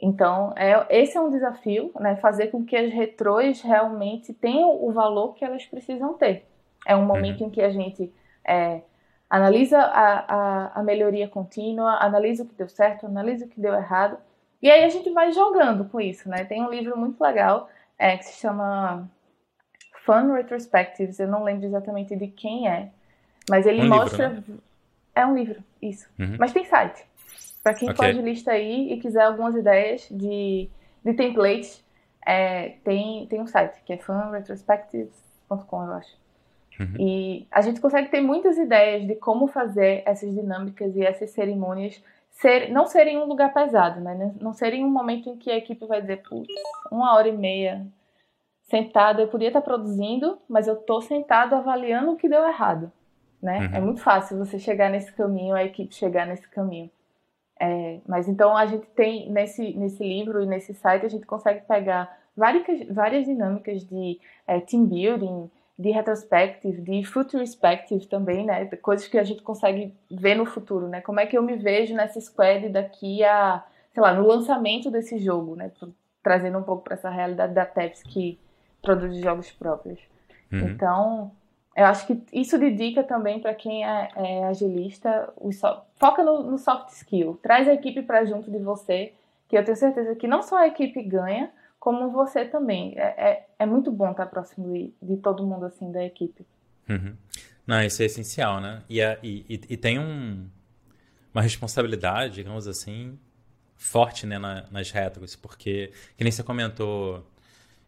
[SPEAKER 1] Então, é, esse é um desafio, né? Fazer com que as retrôs realmente tenham o valor que elas precisam ter. É um momento uhum. em que a gente é, analisa a, a, a, melhoria contínua, analisa o que deu certo, analisa o que deu errado, e aí a gente vai jogando com isso, né? Tem um livro muito legal é, que se chama Fun Retrospectives, eu não lembro exatamente de quem é, mas ele um mostra. Livro, né? É um livro, isso. Uhum. Mas tem site. Para quem okay. pode lista aí e quiser algumas ideias de, de templates, é, tem, tem um site que é funretrospectives.com, eu acho. Uhum. E a gente consegue ter muitas ideias de como fazer essas dinâmicas e essas cerimônias ser, não serem um lugar pesado, né? Não serem um momento em que a equipe vai dizer, putz, uma hora e meia sentada, eu podia estar produzindo, mas eu estou sentado avaliando o que deu errado, né? Uhum. É muito fácil você chegar nesse caminho, a equipe chegar nesse caminho. É, mas então a gente tem nesse, nesse livro e nesse site a gente consegue pegar várias, várias dinâmicas de é, team building, de retrospective, de futurespective também, né? Coisas que a gente consegue ver no futuro, né? Como é que eu me vejo nessa squad daqui a, sei lá, no lançamento desse jogo, né? Trazendo um pouco para essa realidade da TEPS que produz jogos próprios. Uhum. Então, eu acho que isso de dica também para quem é, é, agilista, so, foca no, no, soft skill, traz a equipe para junto de você, que eu tenho certeza que não só a equipe ganha, como você também. É, é, é muito bom estar próximo de, de, todo mundo assim da equipe.
[SPEAKER 2] Uhum. Não, isso é essencial, né? E, e, e tem um, uma responsabilidade, digamos assim, forte né, na, nas retros, porque, que nem você comentou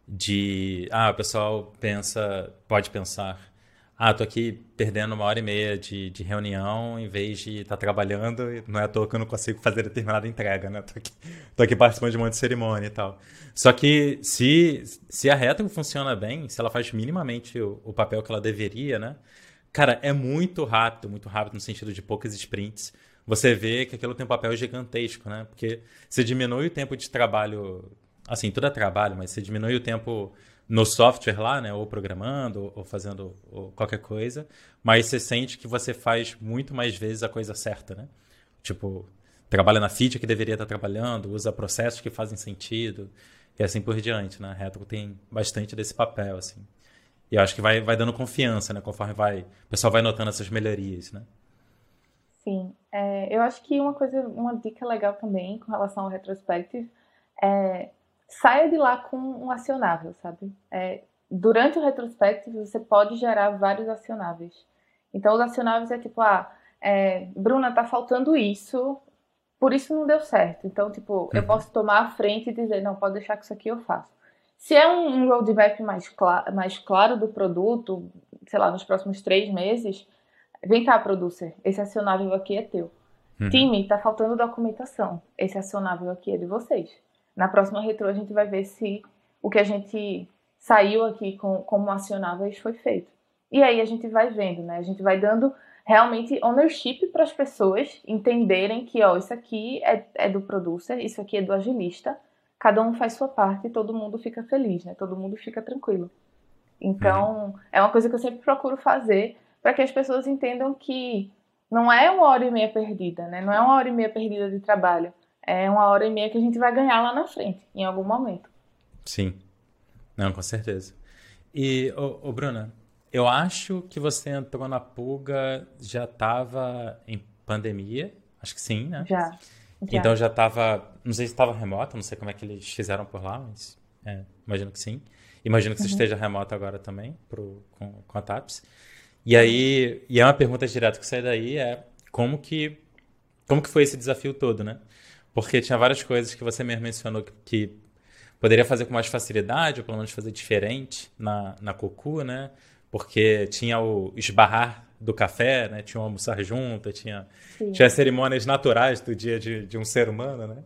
[SPEAKER 2] de, ah, o pessoal pensa, pode pensar ah, tô aqui perdendo uma hora e meia de, de reunião em vez de estar tá trabalhando, não é à toa que eu não consigo fazer determinada entrega, né? Tô aqui, tô aqui participando de um monte de cerimônia e tal. Só que se, se a Retro funciona bem, se ela faz minimamente o, o papel que ela deveria, né? Cara, é muito rápido, muito rápido no sentido de poucas sprints. Você vê que aquilo tem um papel gigantesco, né? Porque você diminui o tempo de trabalho, assim, tudo é trabalho, mas você diminui o tempo no software lá, né? Ou programando, ou fazendo ou qualquer coisa. Mas você sente que você faz muito mais vezes a coisa certa, né? Tipo, trabalha na feature que deveria estar trabalhando, usa processos que fazem sentido e assim por diante, né? A Retro tem bastante desse papel, assim. E eu acho que vai, vai dando confiança, né? Conforme vai, o pessoal vai notando essas melhorias, né?
[SPEAKER 1] Sim. É, eu acho que uma coisa, uma dica legal também com relação ao retrospective é saia de lá com um acionável, sabe? É, durante o retrospective, você pode gerar vários acionáveis. Então, os acionáveis é tipo, ah, é, Bruna, tá faltando isso, por isso não deu certo. Então, tipo, uhum. eu posso tomar a frente e dizer, não, pode deixar que isso aqui eu faço. Se é um, roadmap mais, mais claro do produto, sei lá, nos próximos três meses, vem cá, producer, esse acionável aqui é teu. Uhum. Time, tá faltando documentação, esse acionável aqui é de vocês. Na próxima retro a gente vai ver se o que a gente saiu aqui com, como acionáveis foi feito. E aí a gente vai vendo, né? A gente vai dando realmente ownership para as pessoas entenderem que, ó, isso aqui é, é do producer, isso aqui é do agilista, cada um faz sua parte e todo mundo fica feliz, né? Todo mundo fica tranquilo. Então, é uma coisa que eu sempre procuro fazer para que as pessoas entendam que não é uma hora e meia perdida, né? Não é uma hora e meia perdida de trabalho é uma hora e meia que a gente vai ganhar lá na frente, em algum momento.
[SPEAKER 2] Sim. Não, com certeza. E, ô, ô Bruna, eu acho que você entrou na pulga, já estava em pandemia, acho que sim, né?
[SPEAKER 1] Já.
[SPEAKER 2] já. Então já estava, não sei se estava remoto, não sei como é que eles fizeram por lá, mas é, imagino que sim. Imagino que você uhum. esteja remoto agora também pro, com, com a TAPS. E aí, e é uma pergunta direta que sai daí, é como que, como que foi esse desafio todo, né? Porque tinha várias coisas que você mesmo mencionou que, que poderia fazer com mais facilidade, ou pelo menos fazer diferente na, na Cocu, né? Porque tinha o esbarrar do café, né? Tinha o almoçar junto, tinha, tinha cerimônias naturais do dia de, de um ser humano, né?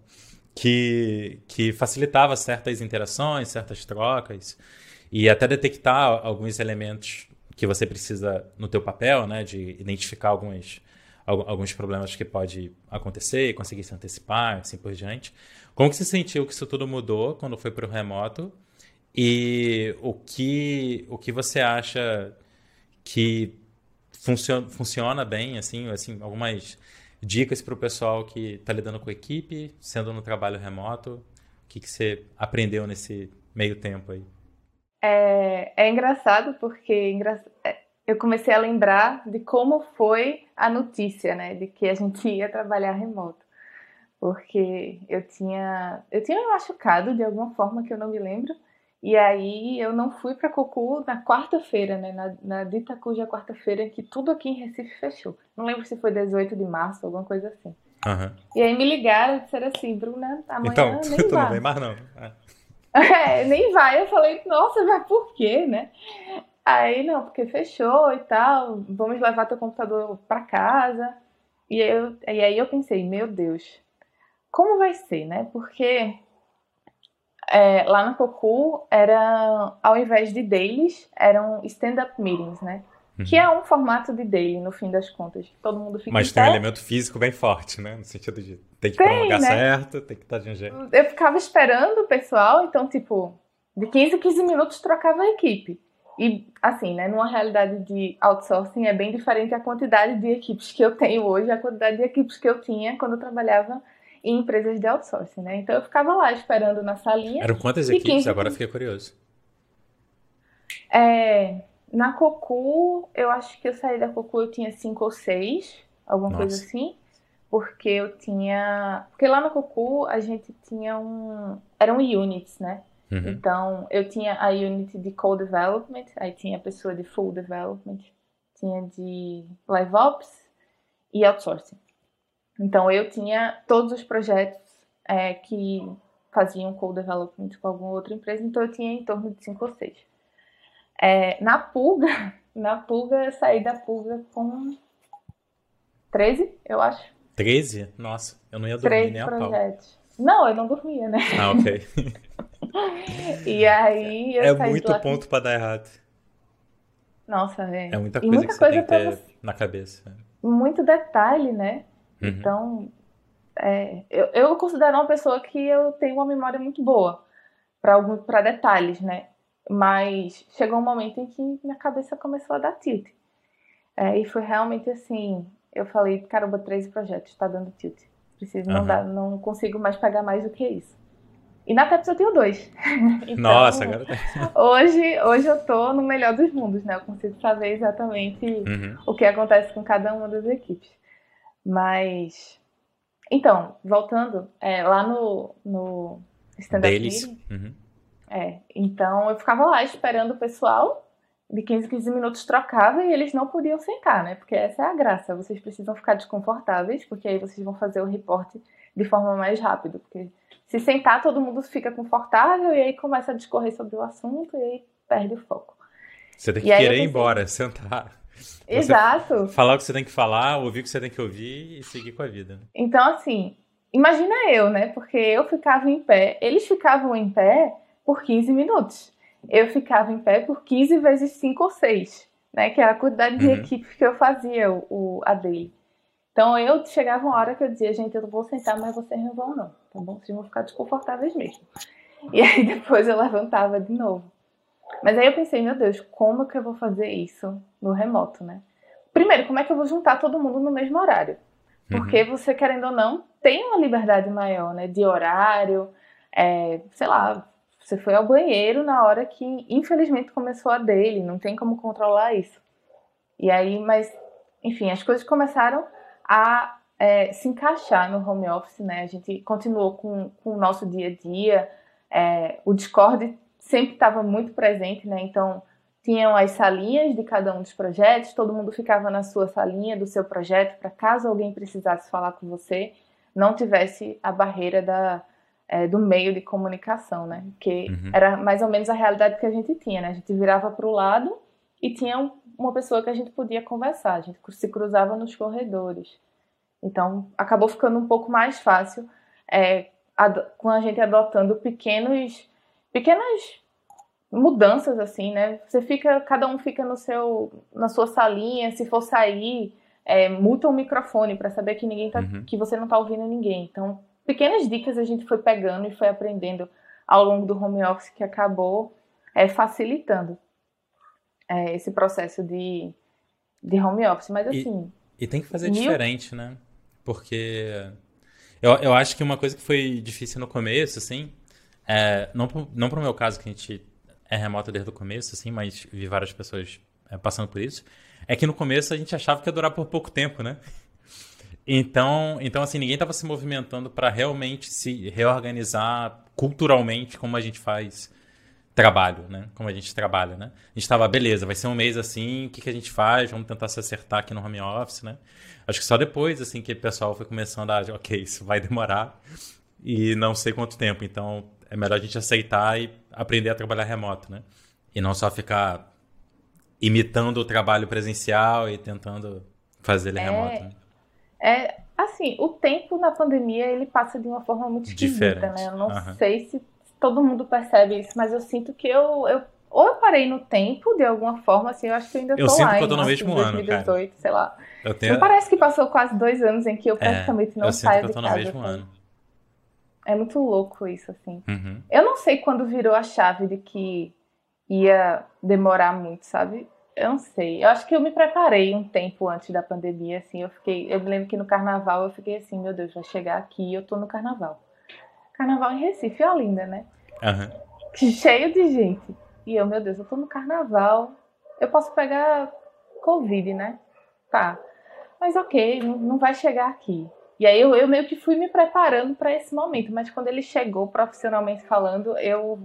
[SPEAKER 2] Que, que facilitava certas interações, certas trocas e até detectar alguns elementos que você precisa no teu papel, né? De identificar algumas alguns problemas que pode acontecer, conseguir se antecipar, assim por diante. Como que você sentiu que isso tudo mudou quando foi para o remoto? E o que, o que você acha que funciona, funciona bem, assim, assim algumas dicas para o pessoal que está lidando com a equipe, sendo no trabalho remoto? O que, que você aprendeu nesse meio tempo aí?
[SPEAKER 1] É, é engraçado porque é, eu comecei a lembrar de como foi a notícia, né, de que a gente ia trabalhar remoto. Porque eu tinha, eu tinha me machucado de alguma forma que eu não me lembro, e aí eu não fui para Cocu na quarta-feira, né, na, na dita cuja quarta-feira que tudo aqui em Recife fechou. Não lembro se foi 18 de março, alguma coisa assim.
[SPEAKER 2] Uhum.
[SPEAKER 1] E aí me ligaram e disseram assim, Bruna, amanhã
[SPEAKER 2] então,
[SPEAKER 1] nem
[SPEAKER 2] tu
[SPEAKER 1] vai.
[SPEAKER 2] não vem mais não.
[SPEAKER 1] É. É, nem vai. Eu falei, nossa, mas por quê, né? Aí, não, porque fechou e tal, vamos levar teu computador para casa. E, eu, e aí eu pensei, meu Deus, como vai ser, né? Porque é, lá na Cocu era, ao invés de dailies, eram stand-up meetings, né? Uhum. Que é um formato de daily, no fim das contas. Todo mundo fica
[SPEAKER 2] Mas tem um elemento físico bem forte, né? No sentido de tem que para lugar né? certo, tem que estar de um jeito.
[SPEAKER 1] Eu ficava esperando o pessoal, então, tipo, de 15 a 15 minutos trocava a equipe. E, assim, né, numa realidade de outsourcing é bem diferente a quantidade de equipes que eu tenho hoje, a quantidade de equipes que eu tinha quando eu trabalhava em empresas de outsourcing, né? Então eu ficava lá esperando na salinha.
[SPEAKER 2] Eram quantas equipes? 15... Agora fiquei curioso.
[SPEAKER 1] É, na Cocu, eu acho que eu saí da Cocu, eu tinha cinco ou seis, alguma Nossa. coisa assim. Porque eu tinha. Porque lá na Cocu a gente tinha um. Eram units, né? Uhum. Então, eu tinha a unit de co-development, aí tinha a pessoa de full development, tinha de live ops e outsourcing. Então, eu tinha todos os projetos é, que faziam co-development com alguma outra empresa, então eu tinha em torno de cinco ou seis. É, na Pulga, na pulga, eu saí da pulga com 13, eu acho.
[SPEAKER 2] 13? Nossa, eu não ia dormir nem a projetos. pau.
[SPEAKER 1] Não, eu não dormia, né?
[SPEAKER 2] Ah, ok.
[SPEAKER 1] e aí eu
[SPEAKER 2] É muito ponto pra dar errado.
[SPEAKER 1] Nossa, é.
[SPEAKER 2] É muita coisa muita que coisa você tem que ter na cabeça.
[SPEAKER 1] Muito detalhe, né? Uhum. Então, é, eu, eu considero uma pessoa que eu tenho uma memória muito boa para detalhes, né? Mas chegou um momento em que minha cabeça começou a dar tilt. É, e foi realmente assim, eu falei, caramba, três projetos, tá dando tilt. Preciso, uhum. não, dá, não consigo mais pegar mais do que isso. E na TEPS eu tenho dois.
[SPEAKER 2] então, Nossa, agora
[SPEAKER 1] hoje, hoje eu tô no melhor dos mundos, né? Eu consigo saber exatamente uhum. o que acontece com cada uma das equipes. Mas. Então, voltando, é, lá no, no stand-up meeting. Uhum. É, então eu ficava lá esperando o pessoal, de 15 em 15 minutos trocava e eles não podiam sentar, né? Porque essa é a graça. Vocês precisam ficar desconfortáveis, porque aí vocês vão fazer o reporte de forma mais rápida. Porque se sentar, todo mundo fica confortável e aí começa a discorrer sobre o assunto e aí perde o foco.
[SPEAKER 2] Você tem que querer ir embora, sentar.
[SPEAKER 1] Exato.
[SPEAKER 2] falar o que você tem que falar, ouvir o que você tem que ouvir e seguir com a vida. Né?
[SPEAKER 1] Então, assim, imagina eu, né? Porque eu ficava em pé, eles ficavam em pé por 15 minutos. Eu ficava em pé por 15 vezes 5 ou 6, né? Que era a quantidade de uhum. equipe que eu fazia, o, o, a dele. Então eu chegava uma hora que eu dizia, gente, eu não vou sentar, mas vocês não vão não, bom? Vocês vão ficar desconfortáveis mesmo. E aí depois eu levantava de novo. Mas aí eu pensei, meu Deus, como que eu vou fazer isso no remoto, né? Primeiro, como é que eu vou juntar todo mundo no mesmo horário? Porque uhum. você, querendo ou não, tem uma liberdade maior, né? De horário, é, sei lá, você foi ao banheiro na hora que, infelizmente, começou a dele, não tem como controlar isso. E aí, mas, enfim, as coisas começaram a é, se encaixar no home office, né? A gente continuou com, com o nosso dia a dia, é, o Discord sempre estava muito presente, né? Então, tinham as salinhas de cada um dos projetos, todo mundo ficava na sua salinha do seu projeto, para caso alguém precisasse falar com você, não tivesse a barreira da, é, do meio de comunicação, né? Que uhum. era mais ou menos a realidade que a gente tinha, né? A gente virava para o lado e tinha uma pessoa que a gente podia conversar, a gente se cruzava nos corredores. Então, acabou ficando um pouco mais fácil é, com a gente adotando pequenos, pequenas mudanças assim, né? Você fica, cada um fica no seu, na sua salinha. Se for sair, é, muta o microfone para saber que ninguém tá, uhum. que você não está ouvindo ninguém. Então pequenas dicas a gente foi pegando e foi aprendendo ao longo do home office que acabou é, facilitando é, esse processo de, de home office. Mas assim.
[SPEAKER 2] E, e tem que fazer mil... diferente, né? Porque eu, eu acho que uma coisa que foi difícil no começo, assim, é, não, não pro meu caso, que a gente é remoto desde o começo, assim, mas vi várias pessoas é, passando por isso, é que no começo a gente achava que ia durar por pouco tempo, né? Então, então assim, ninguém estava se movimentando para realmente se reorganizar culturalmente como a gente faz trabalho, né? Como a gente trabalha, né? A gente estava, beleza, vai ser um mês assim, o que, que a gente faz? Vamos tentar se acertar aqui no home office, né? Acho que só depois, assim, que o pessoal foi começando a, ok, isso vai demorar e não sei quanto tempo, então é melhor a gente aceitar e aprender a trabalhar remoto, né? E não só ficar imitando o trabalho presencial e tentando fazer ele é... remoto. Né?
[SPEAKER 1] É, assim, o tempo na pandemia ele passa de uma forma muito Diferente. né? Eu não uhum. sei se todo mundo percebe isso, mas eu sinto que eu, eu ou eu parei no tempo de alguma forma, assim, eu acho que eu ainda eu
[SPEAKER 2] tô
[SPEAKER 1] sinto
[SPEAKER 2] lá. Eu sinto que eu tô no mesmo 2018, ano, cara.
[SPEAKER 1] sei lá. Eu tenho... Não parece que passou quase dois anos em que eu é, praticamente é, não eu saio
[SPEAKER 2] sinto que eu tô
[SPEAKER 1] no
[SPEAKER 2] mesmo assim. ano.
[SPEAKER 1] É muito louco isso, assim.
[SPEAKER 2] Uhum.
[SPEAKER 1] Eu não sei quando virou a chave de que ia demorar muito, sabe? Eu não sei. Eu acho que eu me preparei um tempo antes da pandemia, assim. Eu fiquei. Eu me lembro que no carnaval eu fiquei assim, meu Deus, vai chegar aqui e eu tô no carnaval. Carnaval em Recife, é linda, né?
[SPEAKER 2] Uhum.
[SPEAKER 1] Cheio de gente. E eu, meu Deus, eu tô no carnaval. Eu posso pegar Covid, né? Tá. Mas ok, não, não vai chegar aqui. E aí eu, eu meio que fui me preparando para esse momento. Mas quando ele chegou, profissionalmente falando, eu,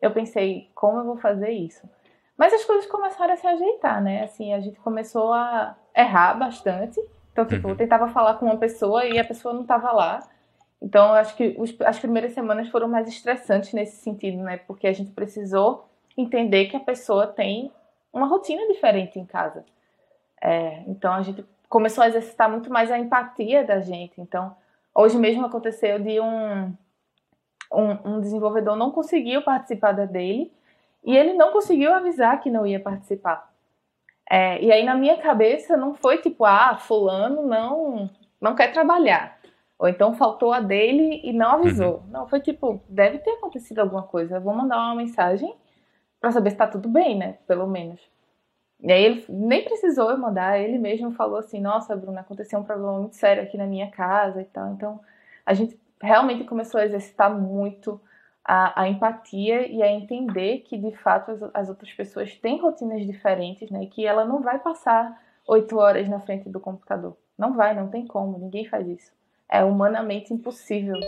[SPEAKER 1] eu pensei, como eu vou fazer isso? Mas as coisas começaram a se ajeitar, né? Assim, a gente começou a errar bastante. Então, tipo, uhum. eu tentava falar com uma pessoa e a pessoa não estava lá. Então, acho que os, as primeiras semanas foram mais estressantes nesse sentido, né? Porque a gente precisou entender que a pessoa tem uma rotina diferente em casa. É, então a gente começou a exercitar muito mais a empatia da gente. Então, hoje mesmo aconteceu de um, um, um desenvolvedor não conseguiu participar da dele e ele não conseguiu avisar que não ia participar. É, e aí na minha cabeça não foi tipo, ah, fulano não, não quer trabalhar. Ou então faltou a dele e não avisou. Uhum. Não, foi tipo, deve ter acontecido alguma coisa. Eu vou mandar uma mensagem para saber se tá tudo bem, né? Pelo menos. E aí ele nem precisou eu mandar, ele mesmo falou assim, nossa, Bruna, aconteceu um problema muito sério aqui na minha casa e tal. Então, a gente realmente começou a exercitar muito a, a empatia e a entender que, de fato, as, as, outras pessoas têm rotinas diferentes, né? E que ela não vai passar oito horas na frente do computador. Não vai, não tem como, ninguém faz isso é humanamente impossível.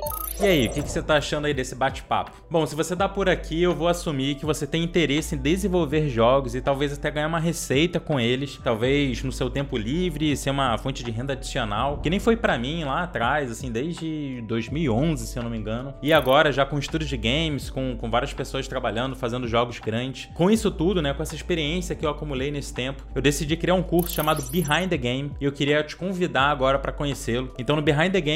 [SPEAKER 2] E aí, o que, você tá achando aí desse bate-papo? Bom, se você tá por aqui, eu vou assumir que você tem interesse em desenvolver jogos e talvez até ganhar uma receita com eles, talvez no seu tempo livre, ser uma fonte de renda adicional, que nem foi para mim lá atrás, assim, desde 2011, se eu não me engano. E agora, já com estúdio de games, com, com várias pessoas trabalhando, fazendo jogos grandes. Com isso tudo, né, com essa experiência que eu acumulei nesse tempo, eu decidi criar um curso chamado Behind the Game e eu queria te convidar agora para conhecê-lo. Então, no Behind the Game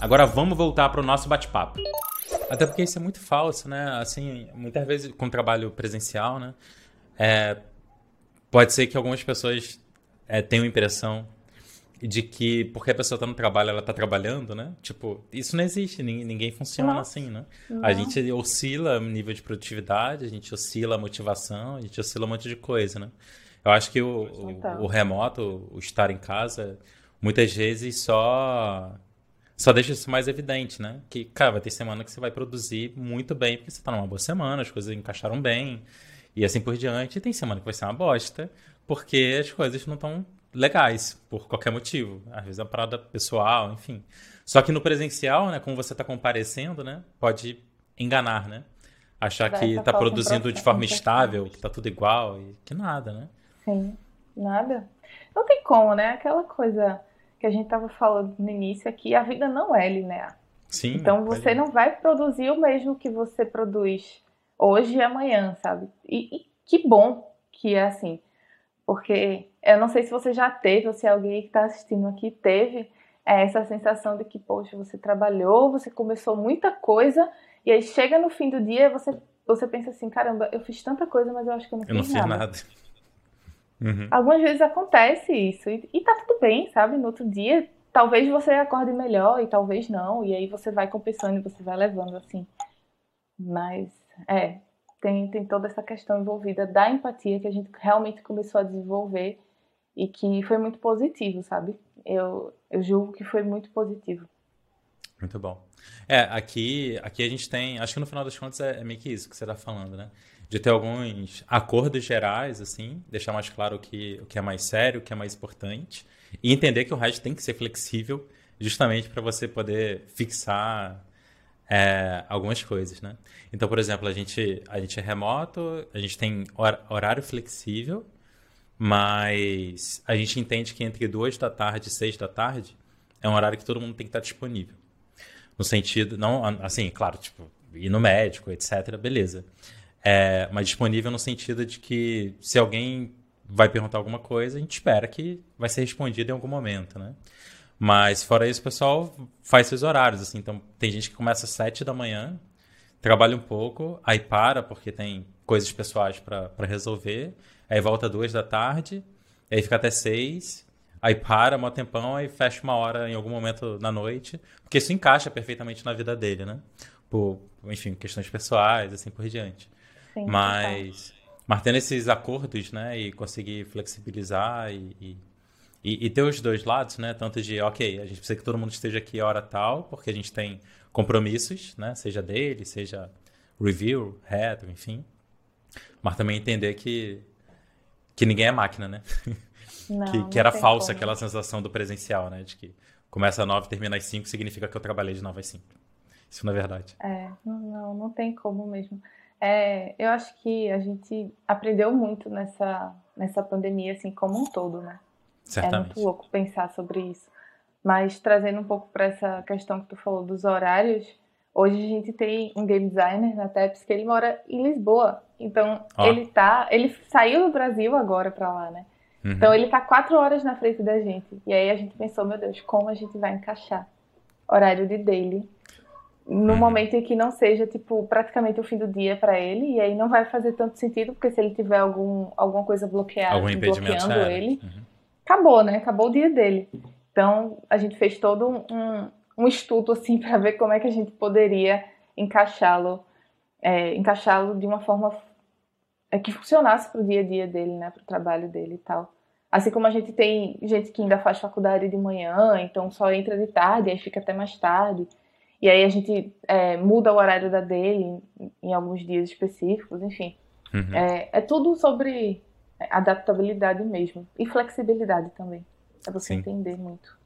[SPEAKER 2] Agora vamos voltar para o nosso bate-papo. Até porque isso é muito falso, né? Assim, muitas vezes com trabalho presencial, né? É, pode ser que algumas pessoas é, tenham a impressão de que porque a pessoa está no trabalho, ela está trabalhando, né? Tipo, isso não existe, ninguém funciona Nossa. assim, né? Não. A gente oscila o nível de produtividade, a gente oscila a motivação, a gente oscila um monte de coisa, né? Eu acho que o, o, o remoto, o estar em casa, muitas vezes só só deixa isso mais evidente, né? Que, cara, vai ter semana que você vai produzir muito bem, porque você tá numa boa semana, as coisas encaixaram bem, e assim por diante. E tem semana que vai ser uma bosta, porque as coisas não estão legais, por qualquer motivo. Às vezes é uma parada pessoal, enfim. Só que no presencial, né, como você tá comparecendo, né, pode enganar, né? Achar vai que tá produzindo de forma estável, que tá tudo igual, e que nada, né?
[SPEAKER 1] Sim, nada. Não tem como, né? Aquela coisa que a gente estava falando no início aqui, a vida não é linear.
[SPEAKER 2] Sim.
[SPEAKER 1] Então você não vai produzir o mesmo que você produz hoje e amanhã, sabe? E, e, que bom que é assim. Porque eu não sei se você já teve, ou se alguém que está assistindo aqui teve é, essa sensação de que, poxa, você trabalhou, você começou muita coisa, e aí chega no fim do dia você, você pensa assim, caramba, eu fiz tanta coisa, mas eu acho que eu não eu fiz nada. Eu não fiz nada. Uhum. Algumas vezes acontece isso. E, e tá tudo bem, sabe? No outro dia, talvez você acorde melhor e talvez não. E aí você vai compensando e você vai levando assim. Mas, é, tem, tem toda essa questão envolvida da empatia que a gente realmente começou a desenvolver e que foi muito positivo, sabe? Eu, eu julgo que foi muito positivo.
[SPEAKER 2] Muito bom. É, aqui, aqui a gente tem, acho que no final das contas é, é meio que isso que você está falando, né? De ter alguns acordos gerais, assim, deixar mais claro o que, o que é mais sério, o que é mais importante, e entender que o resto tem que ser flexível, justamente para você poder fixar é, algumas coisas, né? Então, por exemplo, a gente, a gente é remoto, a gente tem horário flexível, mas a gente entende que entre duas da tarde e seis da tarde é um horário que todo mundo tem que estar disponível. No sentido, não, assim, claro, tipo, ir no médico, etc., beleza. É, mas disponível no sentido de que se alguém vai perguntar alguma coisa, a gente espera que vai ser respondido em algum momento, né? Mas fora isso, o pessoal faz seus horários, assim. Então, tem gente que começa às sete da manhã, trabalha um pouco, aí para porque tem coisas pessoais para resolver, aí volta duas da tarde, aí fica até seis, aí para um tempão, aí fecha uma hora em algum momento na noite, porque isso encaixa perfeitamente na vida dele, né? Por, enfim, questões pessoais, assim por diante. Sim, mas, mas tendo esses acordos, né, e conseguir flexibilizar e, e, e, ter os dois lados, né, tanto de, ok, a gente precisa que todo mundo esteja aqui a hora tal, porque a gente tem compromissos, né, seja dele, seja review, retro, enfim, mas também entender que que ninguém é máquina, né? Não, que, que era falsa aquela sensação do presencial, né? De que começa às 9 e termina às 5 significa que eu trabalhei de 9 às 5. Isso não é verdade.
[SPEAKER 1] É, não, não tem como mesmo. É, eu acho que a gente aprendeu muito nessa, nessa pandemia, assim, como um todo, né? Certamente. É muito louco pensar sobre isso. Mas trazendo um pouco para essa questão que tu falou dos horários, hoje a gente tem um game designer na TEPS que ele mora em Lisboa. Então, oh. ele tá, ele saiu do Brasil agora para lá, né? Uhum. Então, ele tá quatro horas na frente da gente. E aí a gente pensou, meu Deus, como a gente vai encaixar horário de daily no uhum. momento em que não seja, tipo, praticamente o fim do dia para ele, e aí não vai fazer tanto sentido, porque se ele tiver algum, alguma coisa bloqueada, algum bloqueando é. ele, uhum. acabou, né? Acabou o dia dele. Então, a gente fez todo um, um estudo, assim, para ver como é que a gente poderia encaixá-lo, é, encaixá-lo de uma forma é, que funcionasse para o dia a dia dele, né? Para o trabalho dele e tal. Assim como a gente tem gente que ainda faz faculdade de manhã, então só entra de tarde, aí fica até mais tarde. E aí a gente é, muda o horário da dele em, alguns dias específicos, enfim. Uhum. É, é, tudo sobre adaptabilidade mesmo. E flexibilidade também. É você Sim. entender muito.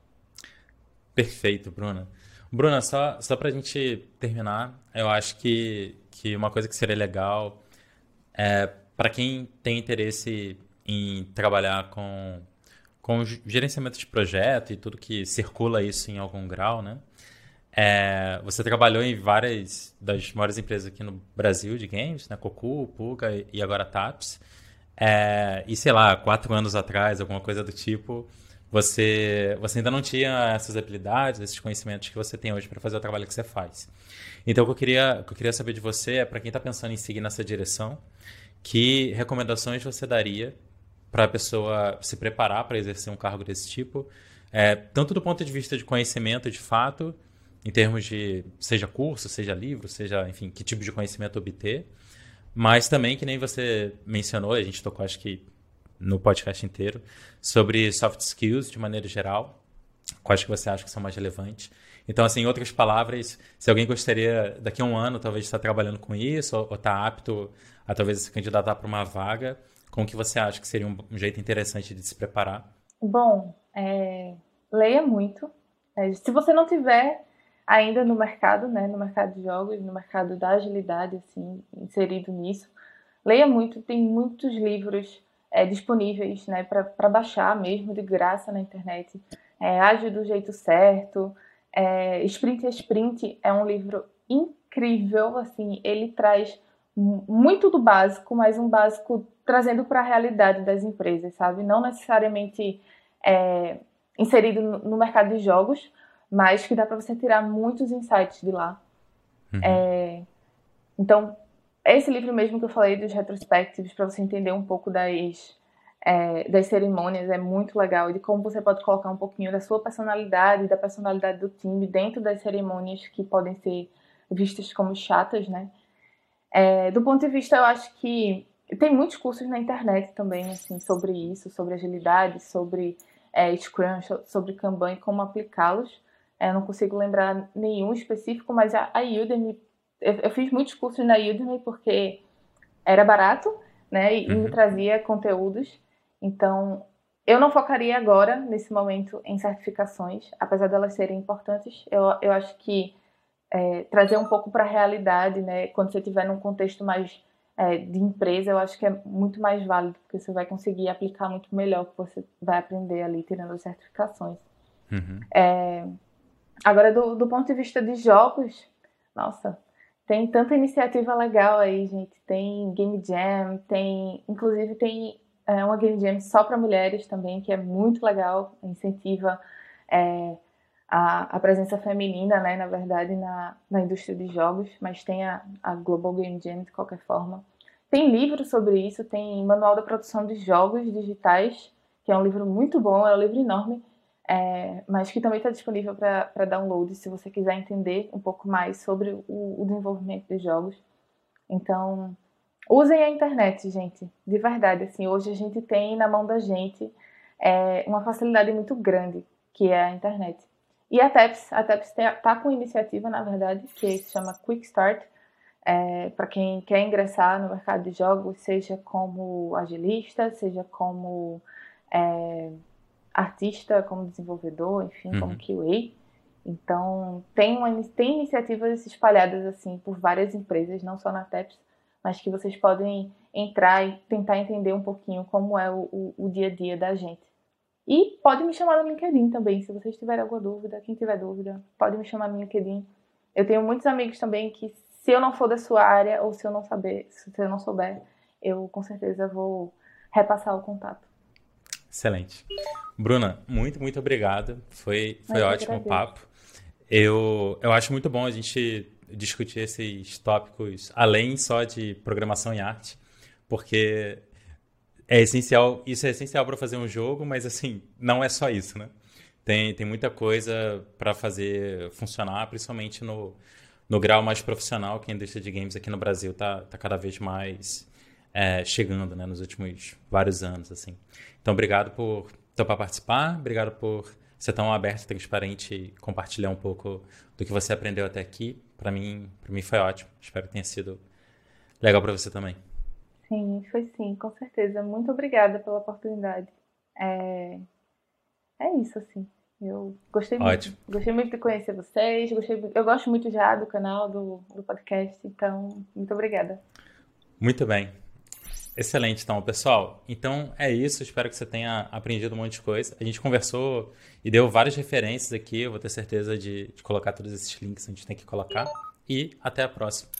[SPEAKER 2] Perfeito, Bruna. Bruna, só, só pra gente terminar, eu acho que, que uma coisa que seria legal é para quem tem interesse em trabalhar com, com gerenciamento de projeto e tudo que circula isso em algum grau, né? É, você trabalhou em várias das maiores empresas aqui no Brasil de games, né? Cocu, Puga e agora Taps. É, e sei lá, quatro anos atrás, alguma coisa do tipo, você, você ainda não tinha essas habilidades, esses conhecimentos que você tem hoje para fazer o trabalho que você faz. Então, o que eu queria, o que eu queria saber de você é, para quem está pensando em seguir nessa direção, que recomendações você daria para a pessoa se preparar para exercer um cargo desse tipo, é, tanto do ponto de vista de conhecimento de fato, em termos de seja curso, seja livro, seja, enfim, que tipo de conhecimento obter. Mas também, que nem você mencionou, a gente tocou acho que no podcast inteiro, sobre soft skills de maneira geral. Quais que você acha que são mais relevantes? Então, assim, em outras palavras, se alguém gostaria daqui a um ano talvez estar trabalhando com isso, ou estar apto a talvez se candidatar para uma vaga, como que você acha que seria um, um jeito interessante de se preparar?
[SPEAKER 1] Bom, é, leia muito. É, se você não tiver ainda no mercado, né, no mercado de jogos, no mercado da agilidade, assim, inserido nisso. Leia muito, tem muitos livros é, disponíveis, né, para baixar mesmo de graça na internet. É, Age do jeito certo, é, Sprint a Sprint é um livro incrível, assim, ele traz muito do básico, mas um básico trazendo para a realidade das empresas, sabe? Não necessariamente é, inserido no mercado de jogos, mas que dá para você tirar muitos insights de lá. Uhum. É, então, esse livro mesmo que eu falei dos retrospectives, para você entender um pouco das, é, das cerimônias, é muito legal, e de como você pode colocar um pouquinho da sua personalidade, da personalidade do time dentro das cerimônias que podem ser vistas como chatas, né? É, do ponto de vista, eu acho que tem muitos cursos na internet também, assim, sobre isso, sobre agilidade, sobre é, Scrum, sobre Kanban e como aplicá-los. É, eu não consigo lembrar nenhum específico, mas a, a Udemy, eu, eu, fiz muitos cursos na Udemy porque era barato, né, e, uhum. me trazia conteúdos. Então, eu não focaria agora, nesse momento, em certificações, apesar delas serem importantes. Eu, eu acho que é, trazer um pouco para a realidade, né, quando você estiver num contexto mais é, de empresa, eu acho que é muito mais válido, porque você vai conseguir aplicar muito melhor o que você vai aprender ali, tirando as certificações. Uhum. É, Agora, do, do ponto de vista de jogos, nossa, tem tanta iniciativa legal aí, gente. Tem Game Jam, tem. Inclusive, tem é, uma Game Jam só para mulheres também, que é muito legal, incentiva é, a, a, presença feminina, né, na verdade, na, na indústria de jogos, mas tem a, a Global Game Jam de qualquer forma. Tem livro sobre isso, tem Manual da Produção de Jogos Digitais, que é um livro muito bom, é um livro enorme é, mas que também está disponível para download se você quiser entender um pouco mais sobre o, o, desenvolvimento de jogos. Então, usem a internet, gente, de verdade. Assim, hoje a gente tem na mão da gente é, uma facilidade muito grande, que é a internet. E a TEPS, a TEPS está com iniciativa, na verdade, que se chama Quick Start, é, para quem quer ingressar no mercado de jogos, seja como agilista, seja como é, artista, como desenvolvedor, enfim, uhum. como QA. Então, tem, uma, tem iniciativas espalhadas assim por várias empresas, não só na TEPS, mas que vocês podem entrar e tentar entender um pouquinho como é o, o, o dia a dia da gente. E pode me chamar no LinkedIn também, se vocês tiverem alguma dúvida, quem tiver dúvida, pode me chamar no LinkedIn. Eu tenho muitos amigos também que, se eu não for da sua área ou se eu não saber, se eu não souber, eu com certeza vou repassar o contato.
[SPEAKER 2] Excelente. Bruna, muito, muito obrigado. Foi, foi ótimo o papo. Eu, eu acho muito bom a gente discutir esses tópicos além só de programação e arte, porque é essencial, isso é essencial para fazer um jogo, mas assim, não é só isso, né? Tem, tem muita coisa para fazer funcionar, principalmente no, no grau mais profissional que a indústria de games aqui no Brasil está tá cada vez mais é, chegando, né, nos últimos vários anos, assim. Então, obrigado por topar participar, obrigado por ser tão aberto, transparente e compartilhar um pouco do que você aprendeu até aqui. Para mim, mim foi ótimo. Espero que tenha sido legal para você também.
[SPEAKER 1] Sim, foi sim, com certeza. Muito obrigada pela oportunidade. É, é isso, assim. Eu gostei Ótimo. muito. Gostei muito de conhecer vocês. Gostei, eu gosto muito já do canal, do, do podcast. Então, muito obrigada.
[SPEAKER 2] Muito bem. Excelente, então, pessoal. Então é isso. Espero que você tenha aprendido um monte de coisa. A gente conversou e deu várias referências aqui. Eu vou ter certeza de, de colocar todos esses links que a gente tem que colocar. E até a próxima.